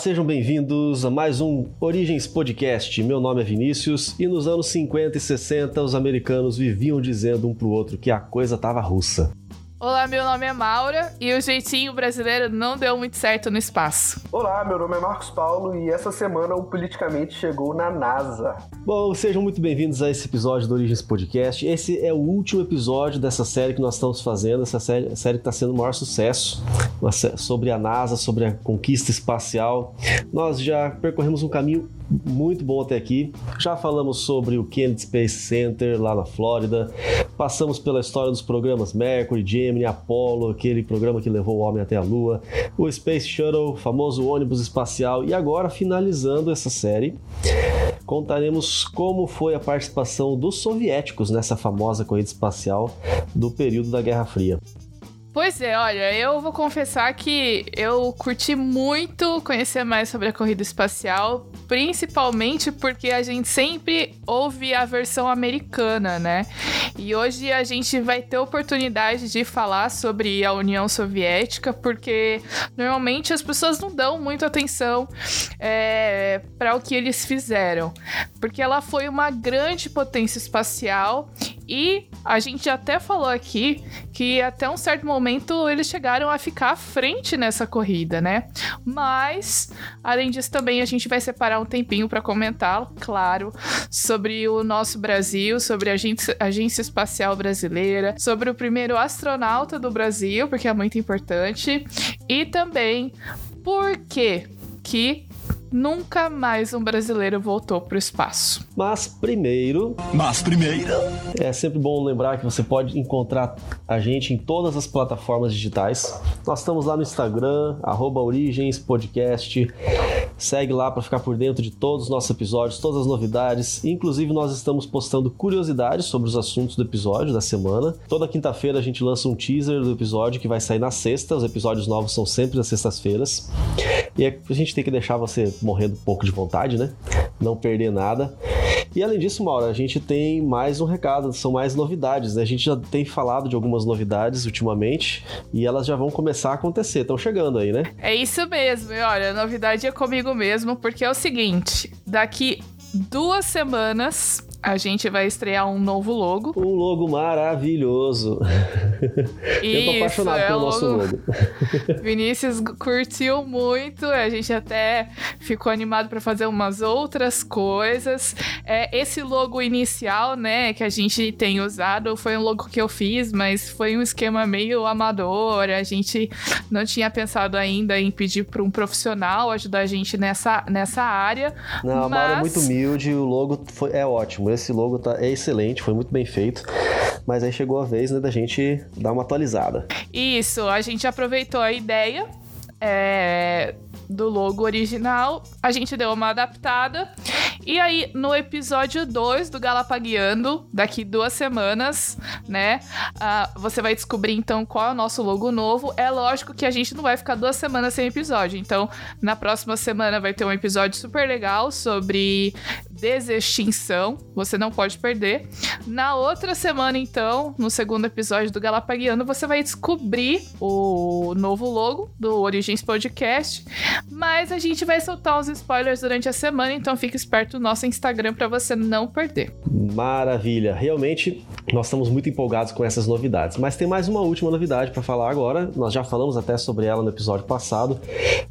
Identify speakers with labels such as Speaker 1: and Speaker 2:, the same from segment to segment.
Speaker 1: Sejam bem-vindos a mais um Origens Podcast. Meu nome é Vinícius e nos anos 50 e 60 os americanos viviam dizendo um pro outro que a coisa tava russa.
Speaker 2: Olá, meu nome é Maura e o jeitinho brasileiro não deu muito certo no espaço.
Speaker 3: Olá, meu nome é Marcos Paulo e essa semana o Politicamente chegou na NASA.
Speaker 1: Bom, sejam muito bem-vindos a esse episódio do Origens Podcast. Esse é o último episódio dessa série que nós estamos fazendo, essa série, série que está sendo o maior sucesso, sobre a NASA, sobre a conquista espacial. Nós já percorremos um caminho muito bom até aqui. Já falamos sobre o Kennedy Space Center lá na Flórida, passamos pela história dos programas Mercury, Gemini, Apollo, aquele programa que levou o homem até a Lua, o Space Shuttle, famoso ônibus espacial, e agora finalizando essa série, contaremos como foi a participação dos soviéticos nessa famosa corrida espacial do período da Guerra Fria.
Speaker 2: Pois é, olha, eu vou confessar que eu curti muito conhecer mais sobre a corrida espacial, principalmente porque a gente sempre ouve a versão americana, né? E hoje a gente vai ter oportunidade de falar sobre a União Soviética, porque normalmente as pessoas não dão muita atenção é, para o que eles fizeram, porque ela foi uma grande potência espacial e a gente até falou aqui que até um certo momento eles chegaram a ficar à frente nessa corrida, né? Mas, além disso, também a gente vai separar um tempinho para comentar, claro, sobre o nosso Brasil, sobre a Agência, Agência Espacial Brasileira, sobre o primeiro astronauta do Brasil, porque é muito importante, e também por que que nunca mais um brasileiro voltou para o espaço.
Speaker 1: Mas primeiro.
Speaker 4: Mas primeiro.
Speaker 1: É sempre bom lembrar que você pode encontrar a gente em todas as plataformas digitais. Nós estamos lá no Instagram, Origens Podcast. Segue lá para ficar por dentro de todos os nossos episódios, todas as novidades. Inclusive, nós estamos postando curiosidades sobre os assuntos do episódio da semana. Toda quinta-feira a gente lança um teaser do episódio que vai sair na sexta. Os episódios novos são sempre nas sextas-feiras. E a gente tem que deixar você morrendo um pouco de vontade, né? Não perder nada. E além disso, Maura, a gente tem mais um recado, são mais novidades, né? A gente já tem falado de algumas novidades ultimamente e elas já vão começar a acontecer, estão chegando aí, né?
Speaker 2: É isso mesmo, e olha, a novidade é comigo mesmo, porque é o seguinte: daqui duas semanas a gente vai estrear um novo logo.
Speaker 1: Um logo maravilhoso.
Speaker 2: Isso, Eu tô apaixonado é pelo nosso logo. Vinícius curtiu muito, a gente até ficou animado para fazer umas outras coisas. É, esse logo inicial, né, que a gente tem usado, foi um logo que eu fiz, mas foi um esquema meio amador. A gente não tinha pensado ainda em pedir para um profissional ajudar a gente nessa, nessa área.
Speaker 1: Não, mas... a Maura é muito humilde, o logo foi, é ótimo esse logo tá, é excelente, foi muito bem feito. Mas aí chegou a vez né, da gente dar uma atualizada.
Speaker 2: Isso, a gente aproveitou a ideia é, do logo original, a gente deu uma adaptada. E aí, no episódio 2 do Galapagueando, daqui duas semanas, né? Uh, você vai descobrir então qual é o nosso logo novo. É lógico que a gente não vai ficar duas semanas sem episódio. Então, na próxima semana vai ter um episódio super legal sobre desextinção. Você não pode perder. Na outra semana, então, no segundo episódio do Galapagueando, você vai descobrir o novo logo do Origens Podcast. Mas a gente vai soltar os spoilers durante a semana, então fique esperto no nosso Instagram para você não perder.
Speaker 1: Maravilha! Realmente, nós estamos muito empolgados com essas novidades. Mas tem mais uma última novidade para falar agora. Nós já falamos até sobre ela no episódio passado.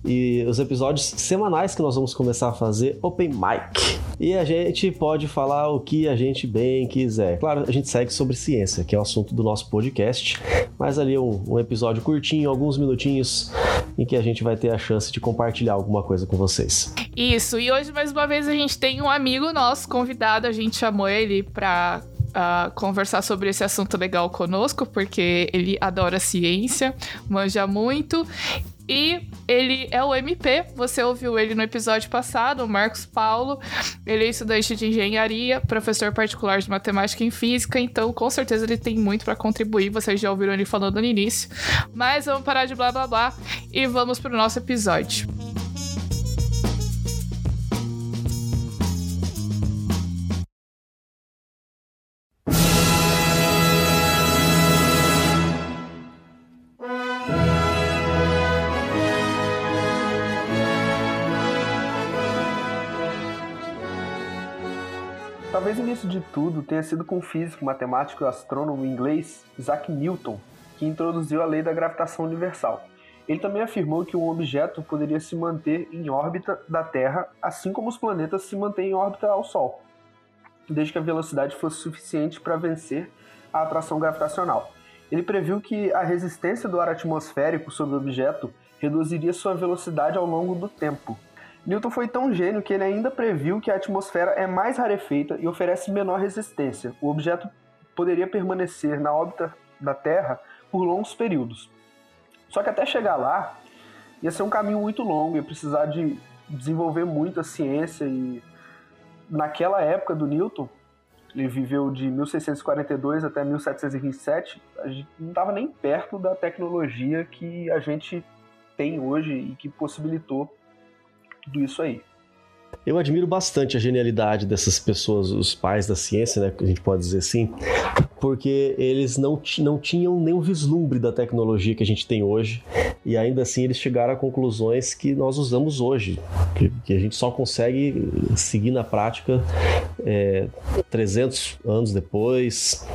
Speaker 1: E os episódios semanais que nós vamos começar a fazer Open Mic. E a gente pode falar o que a gente bem quiser. Claro, a gente segue sobre ciência, que é o assunto do nosso podcast, mas ali um, um episódio curtinho, alguns minutinhos, em que a gente vai ter a chance de compartilhar alguma coisa com vocês.
Speaker 2: Isso, e hoje mais uma vez a gente tem um amigo nosso convidado, a gente chamou ele para Uh, ah, conversar sobre esse assunto legal conosco, porque ele adora ciência, manja muito e ele é o MP, você ouviu ele no episódio passado, o Marcos Paulo. Ele é estudante de engenharia, professor particular de matemática e física, então com certeza ele tem muito para contribuir. Vocês já ouviram ele falando no início. Mas vamos parar de blá blá blá e vamos pro nosso episódio.
Speaker 3: Talvez o início de tudo tenha sido com o físico, matemático e astrônomo inglês Isaac Newton, que introduziu a lei da gravitação universal. Ele também afirmou que um objeto poderia se manter em órbita da Terra, assim como os planetas se mantêm em órbita ao Sol, desde que a velocidade fosse suficiente para vencer a atração gravitacional. Ele previu que a resistência do ar atmosférico sobre o objeto reduziria sua velocidade ao longo do tempo. Newton foi tão gênio que ele ainda previu que a atmosfera é mais rarefeita e oferece menor resistência. O objeto poderia permanecer na órbita da Terra por longos períodos. Só que até chegar lá, ia ser um caminho muito longo, ia precisar de desenvolver muito a ciência e naquela época do Newton, ele viveu de 1642 até 1727, a gente não estava nem perto da tecnologia que a gente tem hoje e que possibilitou tudo isso aí.
Speaker 1: Eu admiro bastante a genialidade dessas pessoas, os pais da ciência, né, a gente pode dizer assim, porque eles não, não tinham nenhum vislumbre da tecnologia que a gente tem hoje, e ainda assim eles chegaram a conclusões que nós usamos hoje, que, que a gente só consegue seguir na prática é, 300 anos depois.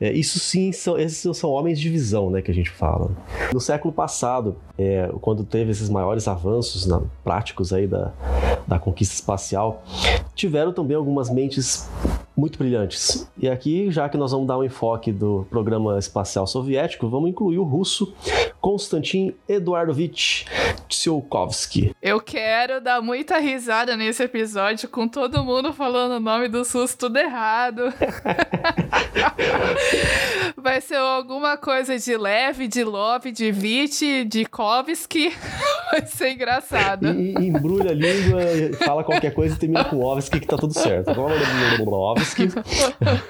Speaker 1: É, isso sim, são, esses são homens de visão, né, que a gente fala. No século passado, é, quando teve esses maiores avanços na, práticos aí da, da conquista espacial, tiveram também algumas mentes muito brilhantes. E aqui, já que nós vamos dar um enfoque do programa espacial soviético, vamos incluir o russo Konstantin Eduardovich Tsiolkovsky.
Speaker 2: Eu quero dar muita risada nesse episódio com todo mundo falando o nome do SUS tudo errado. Vai ser alguma coisa de leve, de love, de vit, de Kovsky. Vai ser engraçado.
Speaker 1: E, e, embrulha a língua, fala qualquer coisa e termina com Ovsky que tá tudo certo. Ovsky.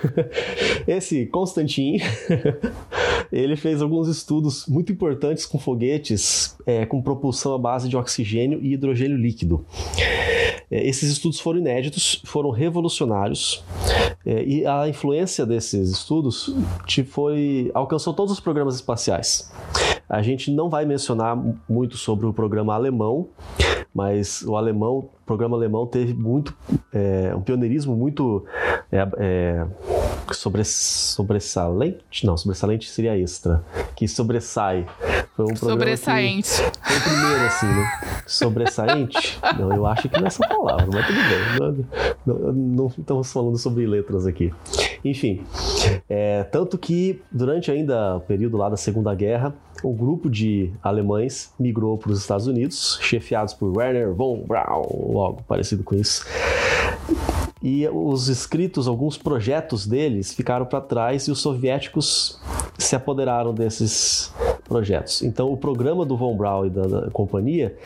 Speaker 1: Esse Konstantin, ele fez alguns estudos muito importantes com foguetes é, com propulsão à base de oxigênio e hidrogênio líquido. É, esses estudos foram inéditos, foram revolucionários é, e a influência desses estudos foi alcançou todos os programas espaciais. A gente não vai mencionar muito sobre o programa alemão, mas o alemão, o programa alemão teve muito é, um pioneirismo muito é, é, sobre, sobressalente, não, sobressalente seria extra, que sobressai.
Speaker 2: Foi um Sobressaente.
Speaker 1: Foi o primeiro, assim, né? Sobressaente? Não, eu acho que não é essa palavra, mas tudo bem. Não, não, não estamos falando sobre letras aqui. Enfim, é, tanto que durante ainda o período lá da Segunda Guerra, um grupo de alemães migrou para os Estados Unidos, chefiados por Werner von Braun, logo parecido com isso e os escritos, alguns projetos deles ficaram para trás e os soviéticos se apoderaram desses projetos. Então, o programa do Von Braun e da, da companhia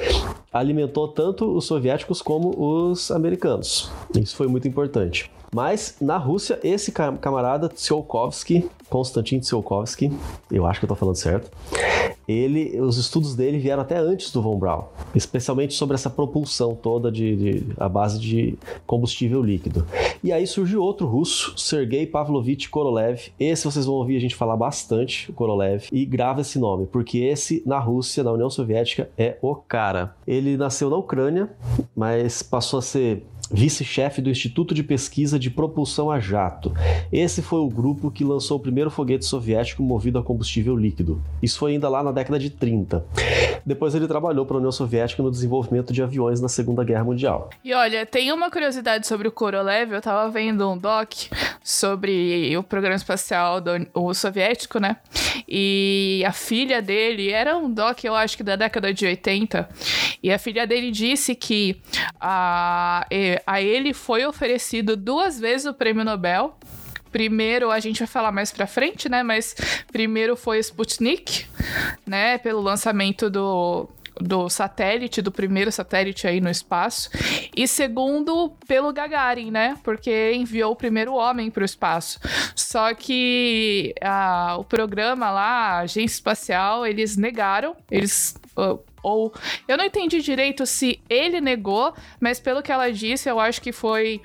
Speaker 1: alimentou tanto os soviéticos como os americanos. Isso foi muito importante. Mas na Rússia, esse camarada Tsiolkovsky, Konstantin Tsiolkovsky, eu acho que eu tô falando certo, ele, os estudos dele vieram até antes do Von Braun, especialmente sobre essa propulsão toda de, de a base de combustível líquido. E aí surgiu outro russo, Sergei Pavlovich Korolev. Esse vocês vão ouvir a gente falar bastante, o Korolev, e grava esse nome, porque esse na Rússia, na União Soviética, é o cara. Ele nasceu na Ucrânia, mas passou a ser vice-chefe do Instituto de Pesquisa de Propulsão a Jato. Esse foi o grupo que lançou o primeiro foguete soviético movido a combustível líquido. Isso foi ainda lá na década de 30. Depois ele trabalhou para a União Soviética no desenvolvimento de aviões na Segunda Guerra Mundial.
Speaker 2: E olha, tem uma curiosidade sobre o Korolev, eu tava vendo um doc sobre o programa espacial do, o soviético, né? E a filha dele era um doc, eu acho que da década de 80, e a filha dele disse que a, a ele foi oferecido duas vezes o prêmio Nobel Primeiro, a gente vai falar mais pra frente, né? Mas primeiro foi Sputnik, né? Pelo lançamento do, do satélite, do primeiro satélite aí no espaço. E segundo, pelo Gagarin, né? Porque enviou o primeiro homem para o espaço. Só que a, o programa lá, a agência espacial, eles negaram. Eles ou eu não entendi direito se ele negou, mas pelo que ela disse, eu acho que foi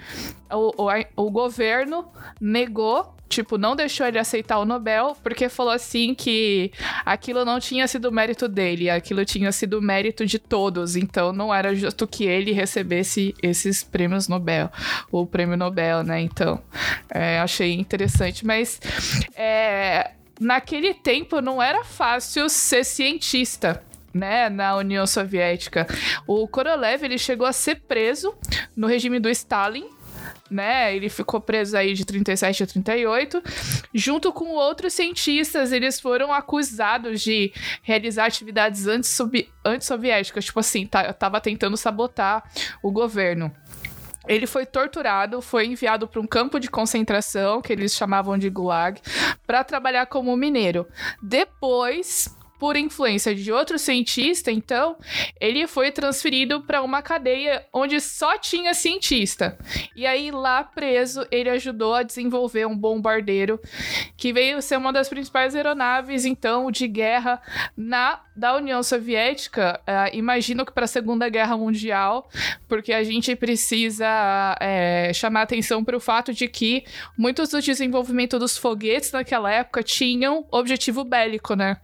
Speaker 2: o, o, o governo negou tipo, não deixou ele aceitar o Nobel, porque falou assim que aquilo não tinha sido mérito dele, aquilo tinha sido mérito de todos, então não era justo que ele recebesse esses prêmios Nobel, o prêmio Nobel, né? Então, é, achei interessante, mas é, naquele tempo não era fácil ser cientista né, na União Soviética. O Korolev ele chegou a ser preso no regime do Stalin né? Ele ficou preso aí de 37 a 38. Junto com outros cientistas, eles foram acusados de realizar atividades antissoviéticas, tipo assim, tá, tava tentando sabotar o governo. Ele foi torturado, foi enviado para um campo de concentração, que eles chamavam de Gulag, para trabalhar como mineiro. Depois, por influência de outro cientista, então, ele foi transferido para uma cadeia onde só tinha cientista. E aí, lá preso, ele ajudou a desenvolver um bombardeiro que veio ser uma das principais aeronaves, então, de guerra na da União Soviética. Uh, imagino que para a Segunda Guerra Mundial, porque a gente precisa é, chamar atenção para o fato de que muitos do desenvolvimento dos foguetes naquela época tinham objetivo bélico, né?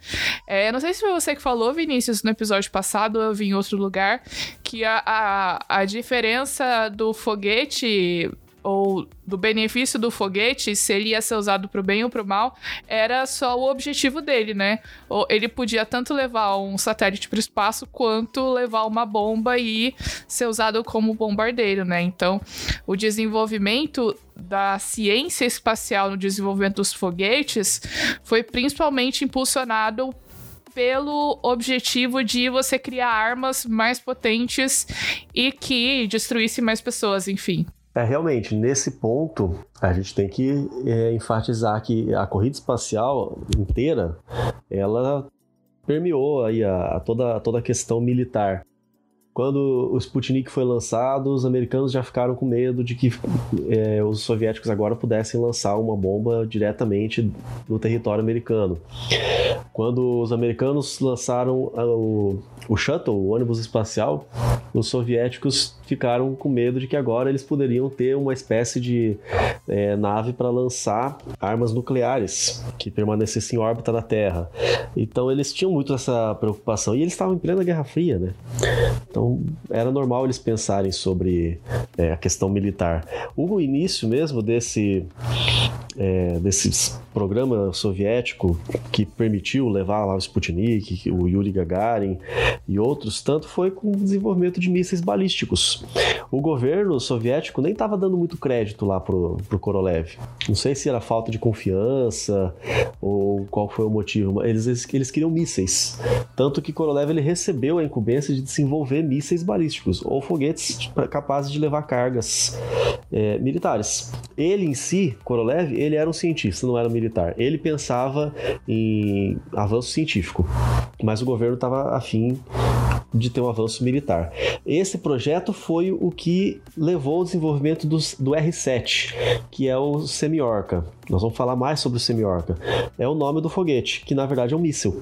Speaker 2: É, não sei se foi você que falou, Vinícius, no episódio passado, eu vi em outro lugar, que a, a, a diferença do foguete ou do benefício do foguete, se ele ia ser usado para o bem ou para o mal, era só o objetivo dele, né? Ele podia tanto levar um satélite para o espaço quanto levar uma bomba e ser usado como bombardeiro, né? Então, o desenvolvimento da ciência espacial no desenvolvimento dos foguetes foi principalmente impulsionado pelo objetivo de você criar armas mais potentes e que destruísse mais pessoas, enfim.
Speaker 1: É, realmente, nesse ponto, a gente tem que é, enfatizar que a corrida espacial inteira, ela permeou aí a, a toda, a toda a questão militar. Quando o Sputnik foi lançado, os americanos já ficaram com medo de que é, os soviéticos agora pudessem lançar uma bomba diretamente no território americano. Quando os americanos lançaram o, o shuttle, o ônibus espacial, os soviéticos ficaram com medo de que agora eles poderiam ter uma espécie de é, nave para lançar armas nucleares que permanecessem em órbita da Terra. Então eles tinham muito essa preocupação e eles estavam em plena Guerra Fria, né? Então era normal eles pensarem sobre é, a questão militar. O início mesmo desse é, desse programa soviético que permitiu levar lá o Sputnik, o Yuri Gagarin e outros, tanto foi com o desenvolvimento de mísseis balísticos. O governo soviético nem estava dando muito crédito lá pro, pro Korolev. Não sei se era falta de confiança ou qual foi o motivo, eles, eles, queriam mísseis. Tanto que Korolev ele recebeu a incumbência de desenvolver mísseis balísticos ou foguetes capazes de levar cargas é, militares. Ele em si, Korolev, ele era um cientista, não era um militar. Ele pensava em avanço científico, mas o governo estava afim de ter um avanço militar. Esse projeto foi o que levou ao desenvolvimento do, do R-7, que é o Semi-Orca. Nós vamos falar mais sobre o Semi-Orca. É o nome do foguete, que na verdade é um míssil.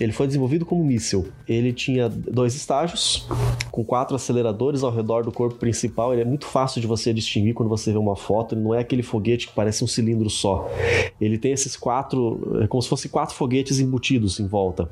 Speaker 1: Ele foi desenvolvido como míssil. Ele tinha dois estágios, com quatro aceleradores ao redor do corpo principal. Ele é muito fácil de você distinguir quando você vê uma foto. Ele não é aquele foguete que parece um cilindro só. Ele tem esses quatro, é como se fossem quatro foguetes embutidos em volta.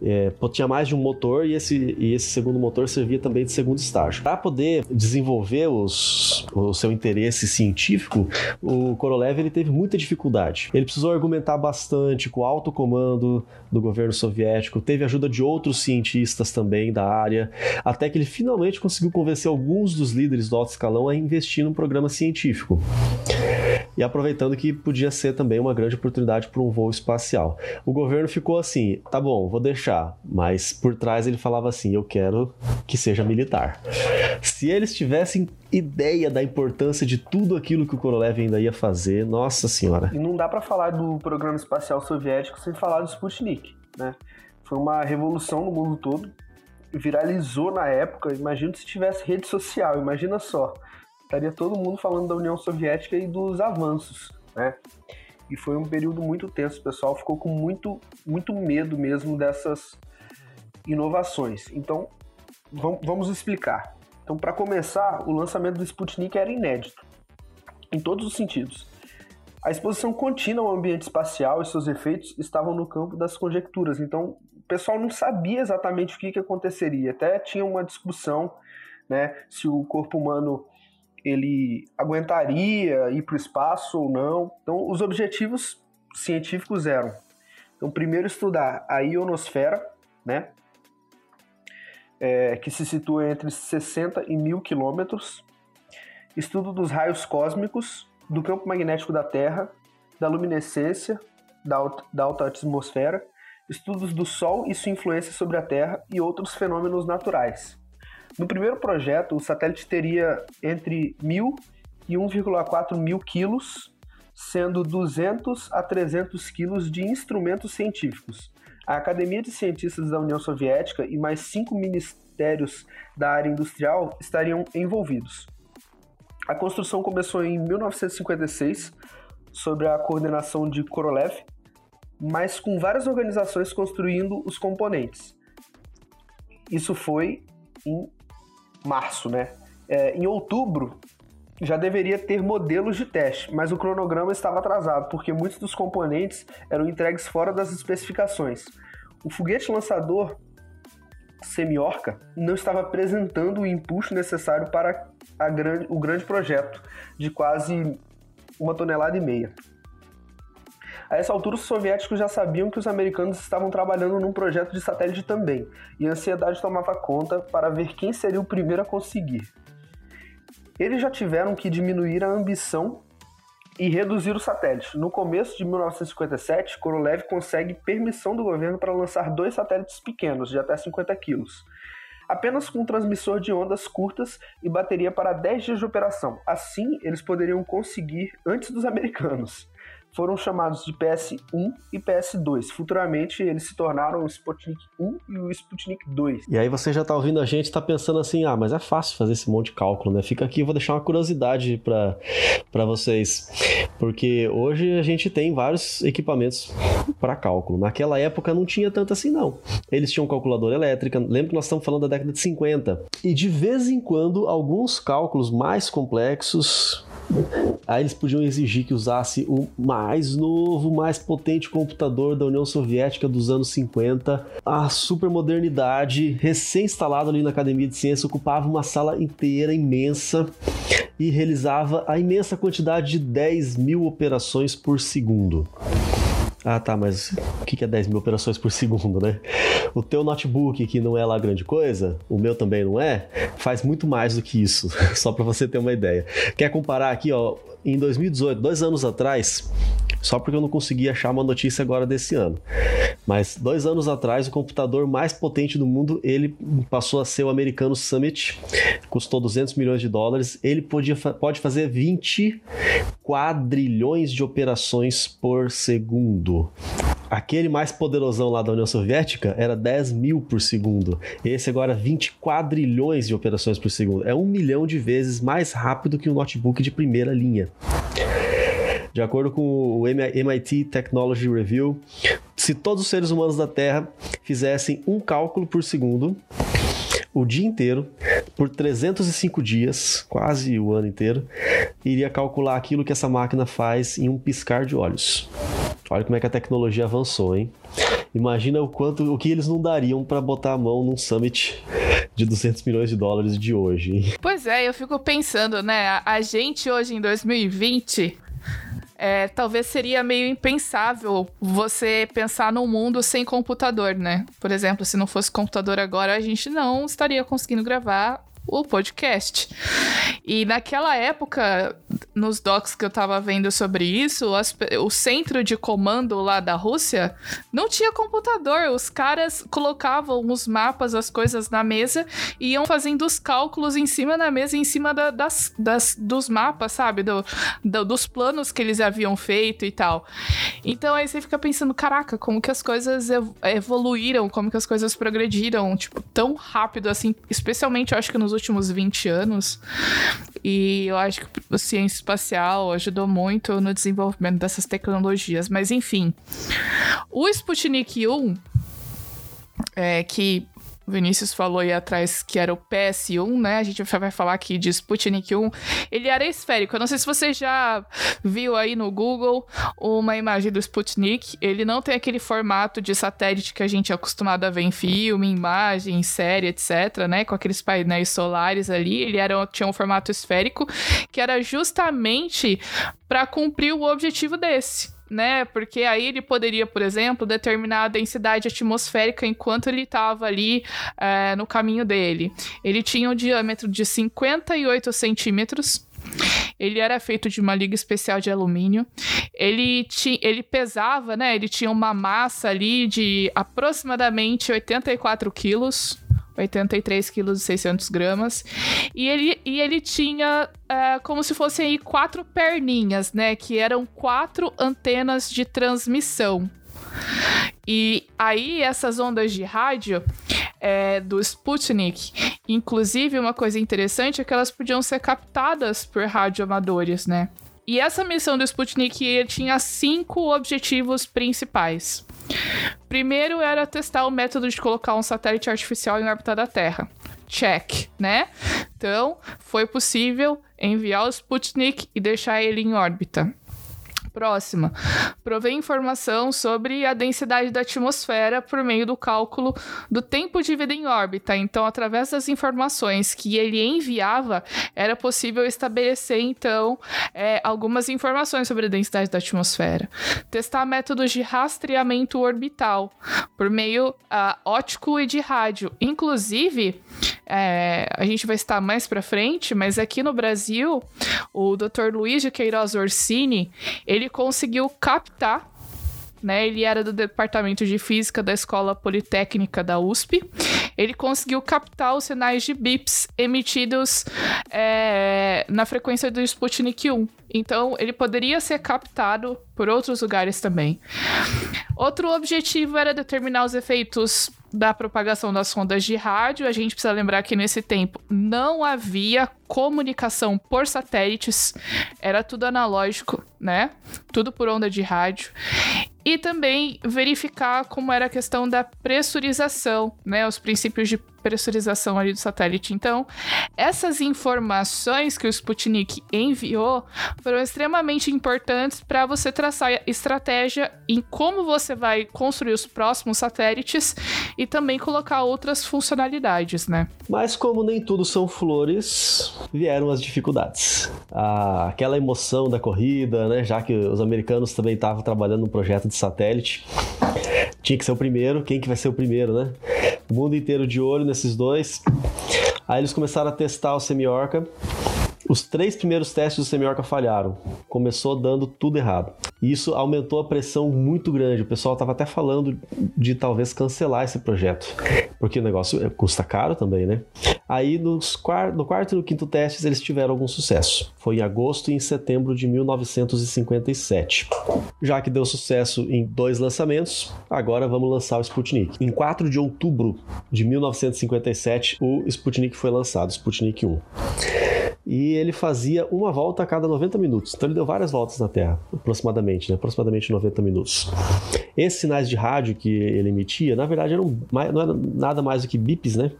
Speaker 1: É, tinha mais de um motor e esse, e esse segundo motor servia também de segundo estágio. Para poder desenvolver os, o seu interesse científico, o Korolev ele teve muita dificuldade. Ele precisou argumentar bastante com o alto comando do governo soviético, teve ajuda de outros cientistas também da área, até que ele finalmente conseguiu convencer alguns dos líderes do alto escalão a investir num programa científico. E aproveitando que podia ser também uma grande oportunidade para um voo espacial. O governo ficou assim: tá bom, vou deixar, mas por trás ele falava assim: eu quero que seja militar. Se eles tivessem ideia da importância de tudo aquilo que o Korolev ainda ia fazer, nossa senhora.
Speaker 3: E não dá para falar do programa espacial soviético sem falar do Sputnik, né? Foi uma revolução no mundo todo, viralizou na época. Imagina se tivesse rede social, imagina só. Estaria todo mundo falando da União Soviética e dos avanços, né? E foi um período muito tenso, o pessoal ficou com muito, muito medo mesmo dessas inovações. Então, vamos explicar. Então, para começar, o lançamento do Sputnik era inédito, em todos os sentidos. A exposição contínua ao ambiente espacial e seus efeitos estavam no campo das conjecturas, então o pessoal não sabia exatamente o que, que aconteceria. Até tinha uma discussão né, se o corpo humano ele aguentaria ir para o espaço ou não. Então, os objetivos científicos eram, então, primeiro estudar a ionosfera, né, é, que se situa entre 60 e 1000 quilômetros, estudo dos raios cósmicos, do campo magnético da Terra, da luminescência da alta, da alta atmosfera, estudos do Sol e sua influência sobre a Terra e outros fenômenos naturais. No primeiro projeto, o satélite teria entre 1.000 e 1,4 mil quilos, sendo 200 a 300 quilos de instrumentos científicos. A Academia de Cientistas da União Soviética e mais cinco ministérios da área industrial estariam envolvidos. A construção começou em 1956, sob a coordenação de Korolev, mas com várias organizações construindo os componentes. Isso foi em março, né? É, em outubro já deveria ter modelos de teste, mas o cronograma estava atrasado porque muitos dos componentes eram entregues fora das especificações. O foguete lançador Semiorca não estava apresentando o impulso necessário para grande, o grande projeto de quase uma tonelada e meia. A essa altura, os soviéticos já sabiam que os americanos estavam trabalhando num projeto de satélite também, e a ansiedade tomava conta para ver quem seria o primeiro a conseguir. Eles já tiveram que diminuir a ambição e reduzir o satélite. No começo de 1957, Korolev consegue permissão do governo para lançar dois satélites pequenos, de até 50 quilos, apenas com um transmissor de ondas curtas e bateria para 10 dias de operação. Assim, eles poderiam conseguir antes dos americanos foram chamados de PS1 e PS2. Futuramente eles se tornaram o Sputnik 1 e o Sputnik 2.
Speaker 1: E aí você já tá ouvindo a gente, tá pensando assim, ah, mas é fácil fazer esse monte de cálculo, né? Fica aqui, vou deixar uma curiosidade para vocês. Porque hoje a gente tem vários equipamentos para cálculo. Naquela época não tinha tanto assim, não. Eles tinham calculadora elétrica, lembra que nós estamos falando da década de 50. E de vez em quando, alguns cálculos mais complexos Aí eles podiam exigir que usasse o mais novo, mais potente computador da União Soviética dos anos 50. A supermodernidade, recém-instalado ali na Academia de Ciências, ocupava uma sala inteira imensa e realizava a imensa quantidade de 10 mil operações por segundo. Ah, tá, mas o que é 10 mil operações por segundo, né? O teu notebook, que não é lá grande coisa, o meu também não é, faz muito mais do que isso, só para você ter uma ideia. Quer comparar aqui, ó, em 2018, dois anos atrás, só porque eu não consegui achar uma notícia agora desse ano. Mas dois anos atrás, o computador mais potente do mundo, ele passou a ser o americano Summit, custou 200 milhões de dólares. Ele podia, pode fazer 20 quadrilhões de operações por segundo. Aquele mais poderosão lá da União Soviética era 10 mil por segundo. Esse agora 20 quadrilhões de operações por segundo. É um milhão de vezes mais rápido que um notebook de primeira linha. De acordo com o MIT Technology Review, se todos os seres humanos da Terra fizessem um cálculo por segundo, o dia inteiro, por 305 dias, quase o ano inteiro, iria calcular aquilo que essa máquina faz em um piscar de olhos. Olha como é que a tecnologia avançou, hein? Imagina o quanto, o que eles não dariam para botar a mão num summit de 200 milhões de dólares de hoje.
Speaker 2: Pois é, eu fico pensando, né? A gente hoje em 2020 é, talvez seria meio impensável você pensar num mundo sem computador, né? Por exemplo, se não fosse computador agora, a gente não estaria conseguindo gravar o podcast. E naquela época, nos docs que eu tava vendo sobre isso, as, o centro de comando lá da Rússia não tinha computador. Os caras colocavam os mapas, as coisas na mesa e iam fazendo os cálculos em cima da mesa, em cima da, das, das, dos mapas, sabe? Do, do, dos planos que eles haviam feito e tal. Então aí você fica pensando, caraca, como que as coisas evoluíram, como que as coisas progrediram, tipo, tão rápido assim, especialmente eu acho que nos últimos 20 anos. E eu acho que a ciência espacial ajudou muito no desenvolvimento dessas tecnologias. Mas enfim, o Sputnik 1, é, que o Vinícius falou aí atrás que era o PS1, né? A gente vai falar aqui de Sputnik 1. Ele era esférico. Eu não sei se você já viu aí no Google uma imagem do Sputnik. Ele não tem aquele formato de satélite que a gente é acostumado a ver em filme, imagem, série, etc, né? Com aqueles painéis solares ali. Ele era, tinha um formato esférico que era justamente para cumprir o objetivo desse né? Porque aí ele poderia, por exemplo, determinar a densidade atmosférica enquanto ele estava ali é, no caminho dele. Ele tinha um diâmetro de 58 centímetros. Ele era feito de uma liga especial de alumínio. Ele, ti, ele pesava, né? Ele tinha uma massa ali de aproximadamente 84 quilos. 83 quilos e 600 gramas. E ele, e ele tinha uh, como se fossem aí quatro perninhas, né? Que eram quatro antenas de transmissão. E aí, essas ondas de rádio é, do Sputnik, inclusive, uma coisa interessante é que elas podiam ser captadas por radioamadores, né? E essa missão do Sputnik tinha cinco objetivos principais. Primeiro era testar o método de colocar um satélite artificial em órbita da Terra. Check, né? Então, foi possível enviar o Sputnik e deixar ele em órbita. Próxima. Provê informação sobre a densidade da atmosfera por meio do cálculo do tempo de vida em órbita. Então, através das informações que ele enviava, era possível estabelecer, então, é, algumas informações sobre a densidade da atmosfera. Testar métodos de rastreamento orbital por meio uh, óptico e de rádio. Inclusive, é, a gente vai estar mais para frente, mas aqui no Brasil, o Dr. Luiz de Queiroz Orsini, ele ele conseguiu captar né? Ele era do departamento de física da Escola Politécnica da USP. Ele conseguiu captar os sinais de bips emitidos é, na frequência do Sputnik 1. Então, ele poderia ser captado por outros lugares também. Outro objetivo era determinar os efeitos da propagação das ondas de rádio. A gente precisa lembrar que nesse tempo não havia comunicação por satélites, era tudo analógico, né? Tudo por onda de rádio e também verificar como era a questão da pressurização, né, os princípios de pressurização ali do satélite. Então, essas informações que o Sputnik enviou foram extremamente importantes para você traçar estratégia em como você vai construir os próximos satélites e também colocar outras funcionalidades, né?
Speaker 1: Mas como nem tudo são flores, vieram as dificuldades. Ah, aquela emoção da corrida, né, já que os americanos também estavam trabalhando no projeto de satélite, tinha que ser o primeiro. Quem que vai ser o primeiro, né? O mundo inteiro de olho nesses dois. Aí eles começaram a testar o Semiorca. Os três primeiros testes do Semiorca falharam. Começou dando tudo errado. E isso aumentou a pressão muito grande. O pessoal estava até falando de talvez cancelar esse projeto. Porque o negócio custa caro também, né? Aí nos no quarto e no quinto testes eles tiveram algum sucesso. Foi em agosto e em setembro de 1957. Já que deu sucesso em dois lançamentos, agora vamos lançar o Sputnik. Em 4 de outubro de 1957, o Sputnik foi lançado, Sputnik 1 e ele fazia uma volta a cada 90 minutos. Então ele deu várias voltas na Terra, aproximadamente, né? aproximadamente 90 minutos. Esses sinais de rádio que ele emitia, na verdade, eram não era nada mais do que bips, né?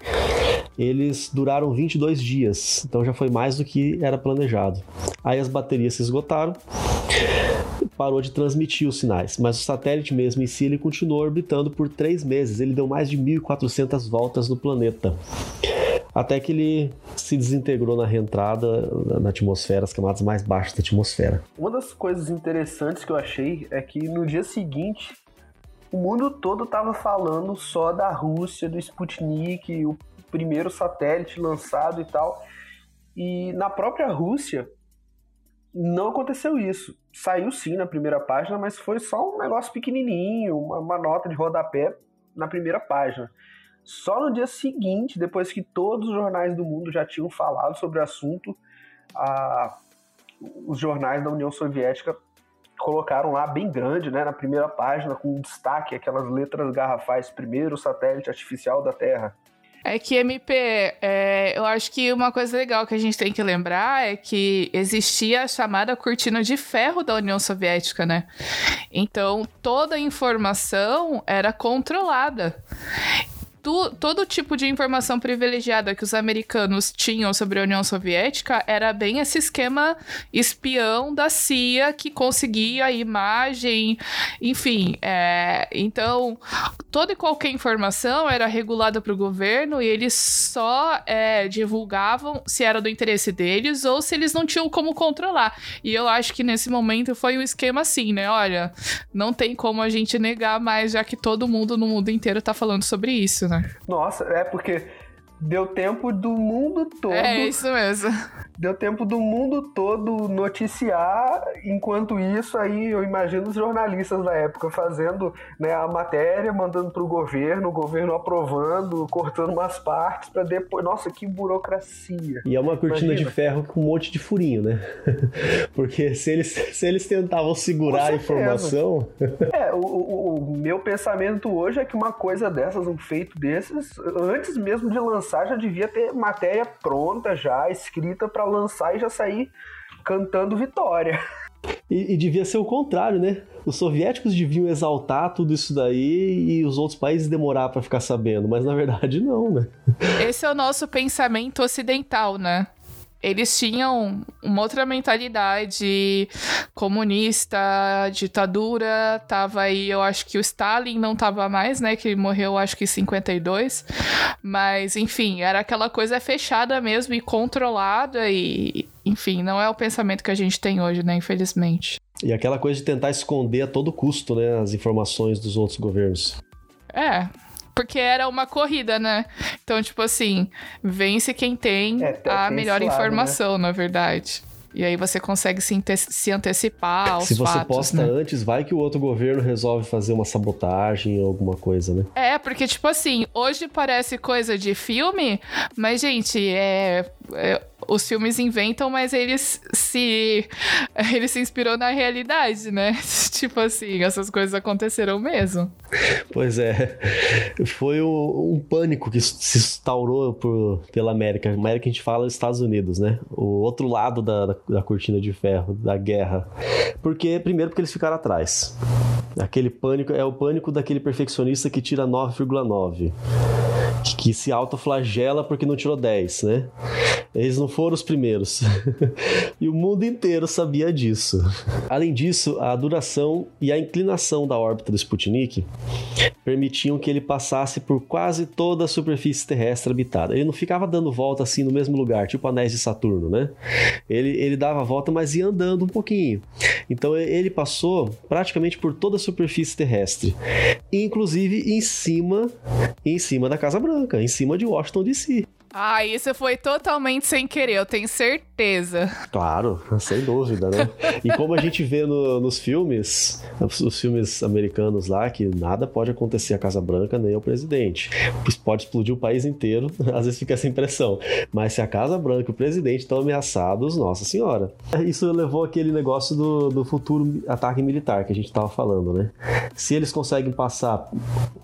Speaker 1: Eles duraram 22 dias, então já foi mais do que era planejado. Aí as baterias se esgotaram, parou de transmitir os sinais, mas o satélite mesmo em si ele continuou orbitando por três meses. Ele deu mais de 1.400 voltas no planeta até que ele se desintegrou na reentrada na atmosfera, as camadas mais baixas da atmosfera.
Speaker 3: Uma das coisas interessantes que eu achei é que no dia seguinte o mundo todo estava falando só da Rússia, do Sputnik, o primeiro satélite lançado e tal. E na própria Rússia não aconteceu isso. Saiu sim na primeira página, mas foi só um negócio pequenininho, uma, uma nota de rodapé na primeira página. Só no dia seguinte, depois que todos os jornais do mundo já tinham falado sobre o assunto, a, os jornais da União Soviética colocaram lá bem grande, né, na primeira página, com destaque, aquelas letras garrafais, primeiro satélite artificial da Terra.
Speaker 2: É que MP, é, eu acho que uma coisa legal que a gente tem que lembrar é que existia a chamada cortina de ferro da União Soviética, né? Então toda a informação era controlada tu, todo tipo de informação privilegiada que os americanos tinham sobre a União Soviética era bem esse esquema espião da CIA que conseguia a imagem, enfim. É, então, toda e qualquer informação era regulada para o governo e eles só é, divulgavam se era do interesse deles ou se eles não tinham como controlar. E eu acho que nesse momento foi um esquema assim, né? Olha, não tem como a gente negar mais, já que todo mundo no mundo inteiro tá falando sobre isso, né?
Speaker 3: Nossa, é porque deu tempo do mundo todo.
Speaker 2: É isso mesmo.
Speaker 3: Deu tempo do mundo todo noticiar, enquanto isso aí eu imagino os jornalistas da época fazendo né, a matéria, mandando para o governo, o governo aprovando, cortando umas partes para depois. Nossa, que burocracia!
Speaker 1: E é uma cortina Imagina. de ferro com um monte de furinho, né? Porque se eles, se eles tentavam segurar a informação.
Speaker 3: é, o, o, o meu pensamento hoje é que uma coisa dessas, um feito desses, antes mesmo de lançar, já devia ter matéria pronta, já escrita para lançar e já sair cantando vitória.
Speaker 1: E, e, devia ser o contrário, né? Os soviéticos deviam exaltar tudo isso daí e os outros países demorar para ficar sabendo, mas na verdade não, né?
Speaker 2: Esse é o nosso pensamento ocidental, né? Eles tinham uma outra mentalidade comunista, ditadura, tava aí, eu acho que o Stalin não tava mais, né, que morreu acho que em 52, mas enfim, era aquela coisa fechada mesmo e controlada e, enfim, não é o pensamento que a gente tem hoje, né, infelizmente.
Speaker 1: E aquela coisa de tentar esconder a todo custo, né, as informações dos outros governos.
Speaker 2: É, porque era uma corrida, né? Então, tipo assim, vence quem tem é, a melhor lado, informação, né? na verdade. E aí você consegue se, se antecipar aos
Speaker 1: Se você
Speaker 2: fatos,
Speaker 1: posta né? antes, vai que o outro governo resolve fazer uma sabotagem ou alguma coisa, né?
Speaker 2: É, porque, tipo assim, hoje parece coisa de filme, mas, gente, é, é os filmes inventam, mas eles se. Ele se inspirou na realidade, né? tipo assim, essas coisas aconteceram mesmo.
Speaker 1: Pois é. Foi um, pânico que se instaurou por, pela América. América a gente fala Estados Unidos, né? O outro lado da, da, da cortina de ferro, da guerra. Porque, primeiro, porque eles ficaram atrás. Aquele pânico é o pânico daquele perfeccionista que tira 9,9 que se autoflagela porque não tirou 10, né? Eles não foram os primeiros. e o mundo inteiro sabia disso. Além disso, a duração e a inclinação da órbita do Sputnik permitiam que ele passasse por quase toda a superfície terrestre habitada. Ele não ficava dando volta assim no mesmo lugar, tipo anéis de Saturno, né? Ele, ele dava a volta, mas ia andando um pouquinho. Então ele passou praticamente por toda a superfície terrestre, inclusive em cima, em cima da Casa Branca, em cima de Washington DC.
Speaker 2: Ah, isso foi totalmente sem querer, eu tenho certeza.
Speaker 1: Claro, sem dúvida, né? e como a gente vê no, nos filmes, os filmes americanos lá, que nada pode acontecer à Casa Branca nem ao presidente. Pode explodir o país inteiro, às vezes fica essa impressão. Mas se a Casa Branca e o presidente estão ameaçados, nossa senhora. Isso levou aquele negócio do, do futuro ataque militar que a gente estava falando, né? Se eles conseguem passar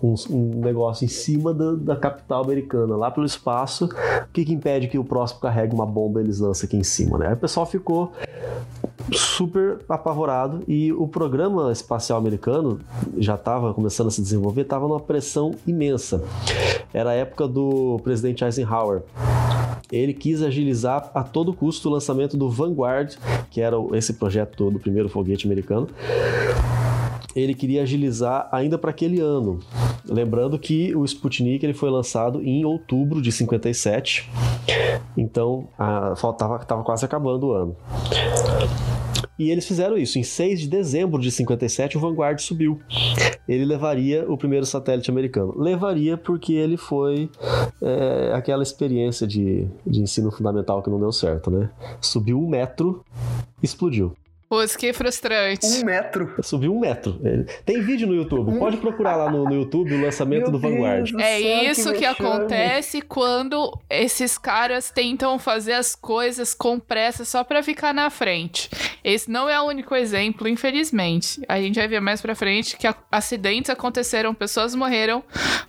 Speaker 1: um, um negócio em cima da, da capital americana, lá pelo espaço, o que, que impede que o próximo carregue uma bomba e eles lancem aqui em cima, né? Aí o pessoal ficou super apavorado e o programa espacial americano já estava começando a se desenvolver, estava numa pressão imensa. Era a época do presidente Eisenhower ele quis agilizar a todo custo o lançamento do Vanguard, que era esse projeto do primeiro foguete americano ele queria agilizar ainda para aquele ano. Lembrando que o Sputnik ele foi lançado em outubro de 57, então faltava, estava quase acabando o ano. E eles fizeram isso. Em 6 de dezembro de 57, o Vanguard subiu. Ele levaria o primeiro satélite americano. Levaria porque ele foi é, aquela experiência de, de ensino fundamental que não deu certo, né? Subiu um metro, explodiu.
Speaker 2: Putz, que frustrante.
Speaker 3: Um metro.
Speaker 1: Subiu um metro. Tem vídeo no YouTube. Pode procurar lá no, no YouTube o lançamento Meu do Vanguard.
Speaker 2: é isso que, que acontece quando esses caras tentam fazer as coisas com pressa só para ficar na frente. Esse não é o único exemplo, infelizmente. A gente vai ver mais pra frente que acidentes aconteceram, pessoas morreram,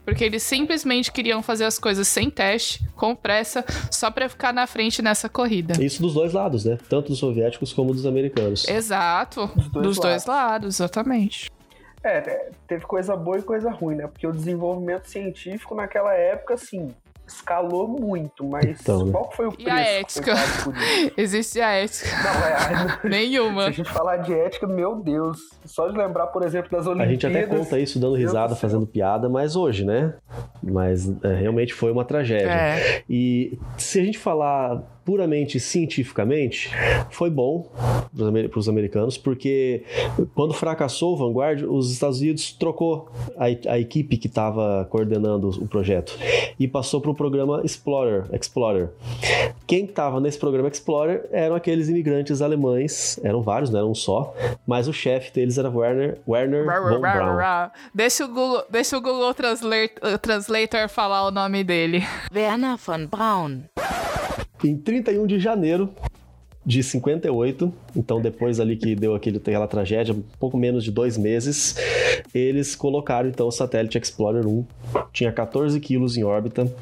Speaker 2: porque eles simplesmente queriam fazer as coisas sem teste, com pressa, só para ficar na frente nessa corrida.
Speaker 1: Isso dos dois lados, né? Tanto dos soviéticos como dos americanos.
Speaker 2: Exato. Dos dois, dos lados. dois lados, exatamente.
Speaker 3: É, teve coisa boa e coisa ruim, né? Porque o desenvolvimento científico naquela época, assim, escalou muito, mas então, né? qual foi o preço?
Speaker 2: E a ética? Existe a ética? Não, é. Nenhuma.
Speaker 3: Se a gente falar de ética, meu Deus. Só de lembrar, por exemplo, das Olimpíadas.
Speaker 1: A gente até conta isso dando risada, fazendo piada, mas hoje, né? Mas é, realmente foi uma tragédia. É. E se a gente falar puramente cientificamente, foi bom para os americanos, porque quando fracassou o Vanguard, os Estados Unidos trocou a, a equipe que estava coordenando o projeto e passou para o programa Explorer. Explorer. Quem estava nesse programa Explorer eram aqueles imigrantes alemães, eram vários, não eram um só, mas o chefe deles era Werner, Werner von Braun.
Speaker 2: Deixa o Google, deixa o Google Translator, Translator falar o nome dele.
Speaker 4: Werner von Braun.
Speaker 1: Em 31 de janeiro de 58, então depois ali que deu aquele, aquela tragédia, pouco menos de dois meses, eles colocaram então o satélite Explorer 1, tinha 14 quilos em órbita.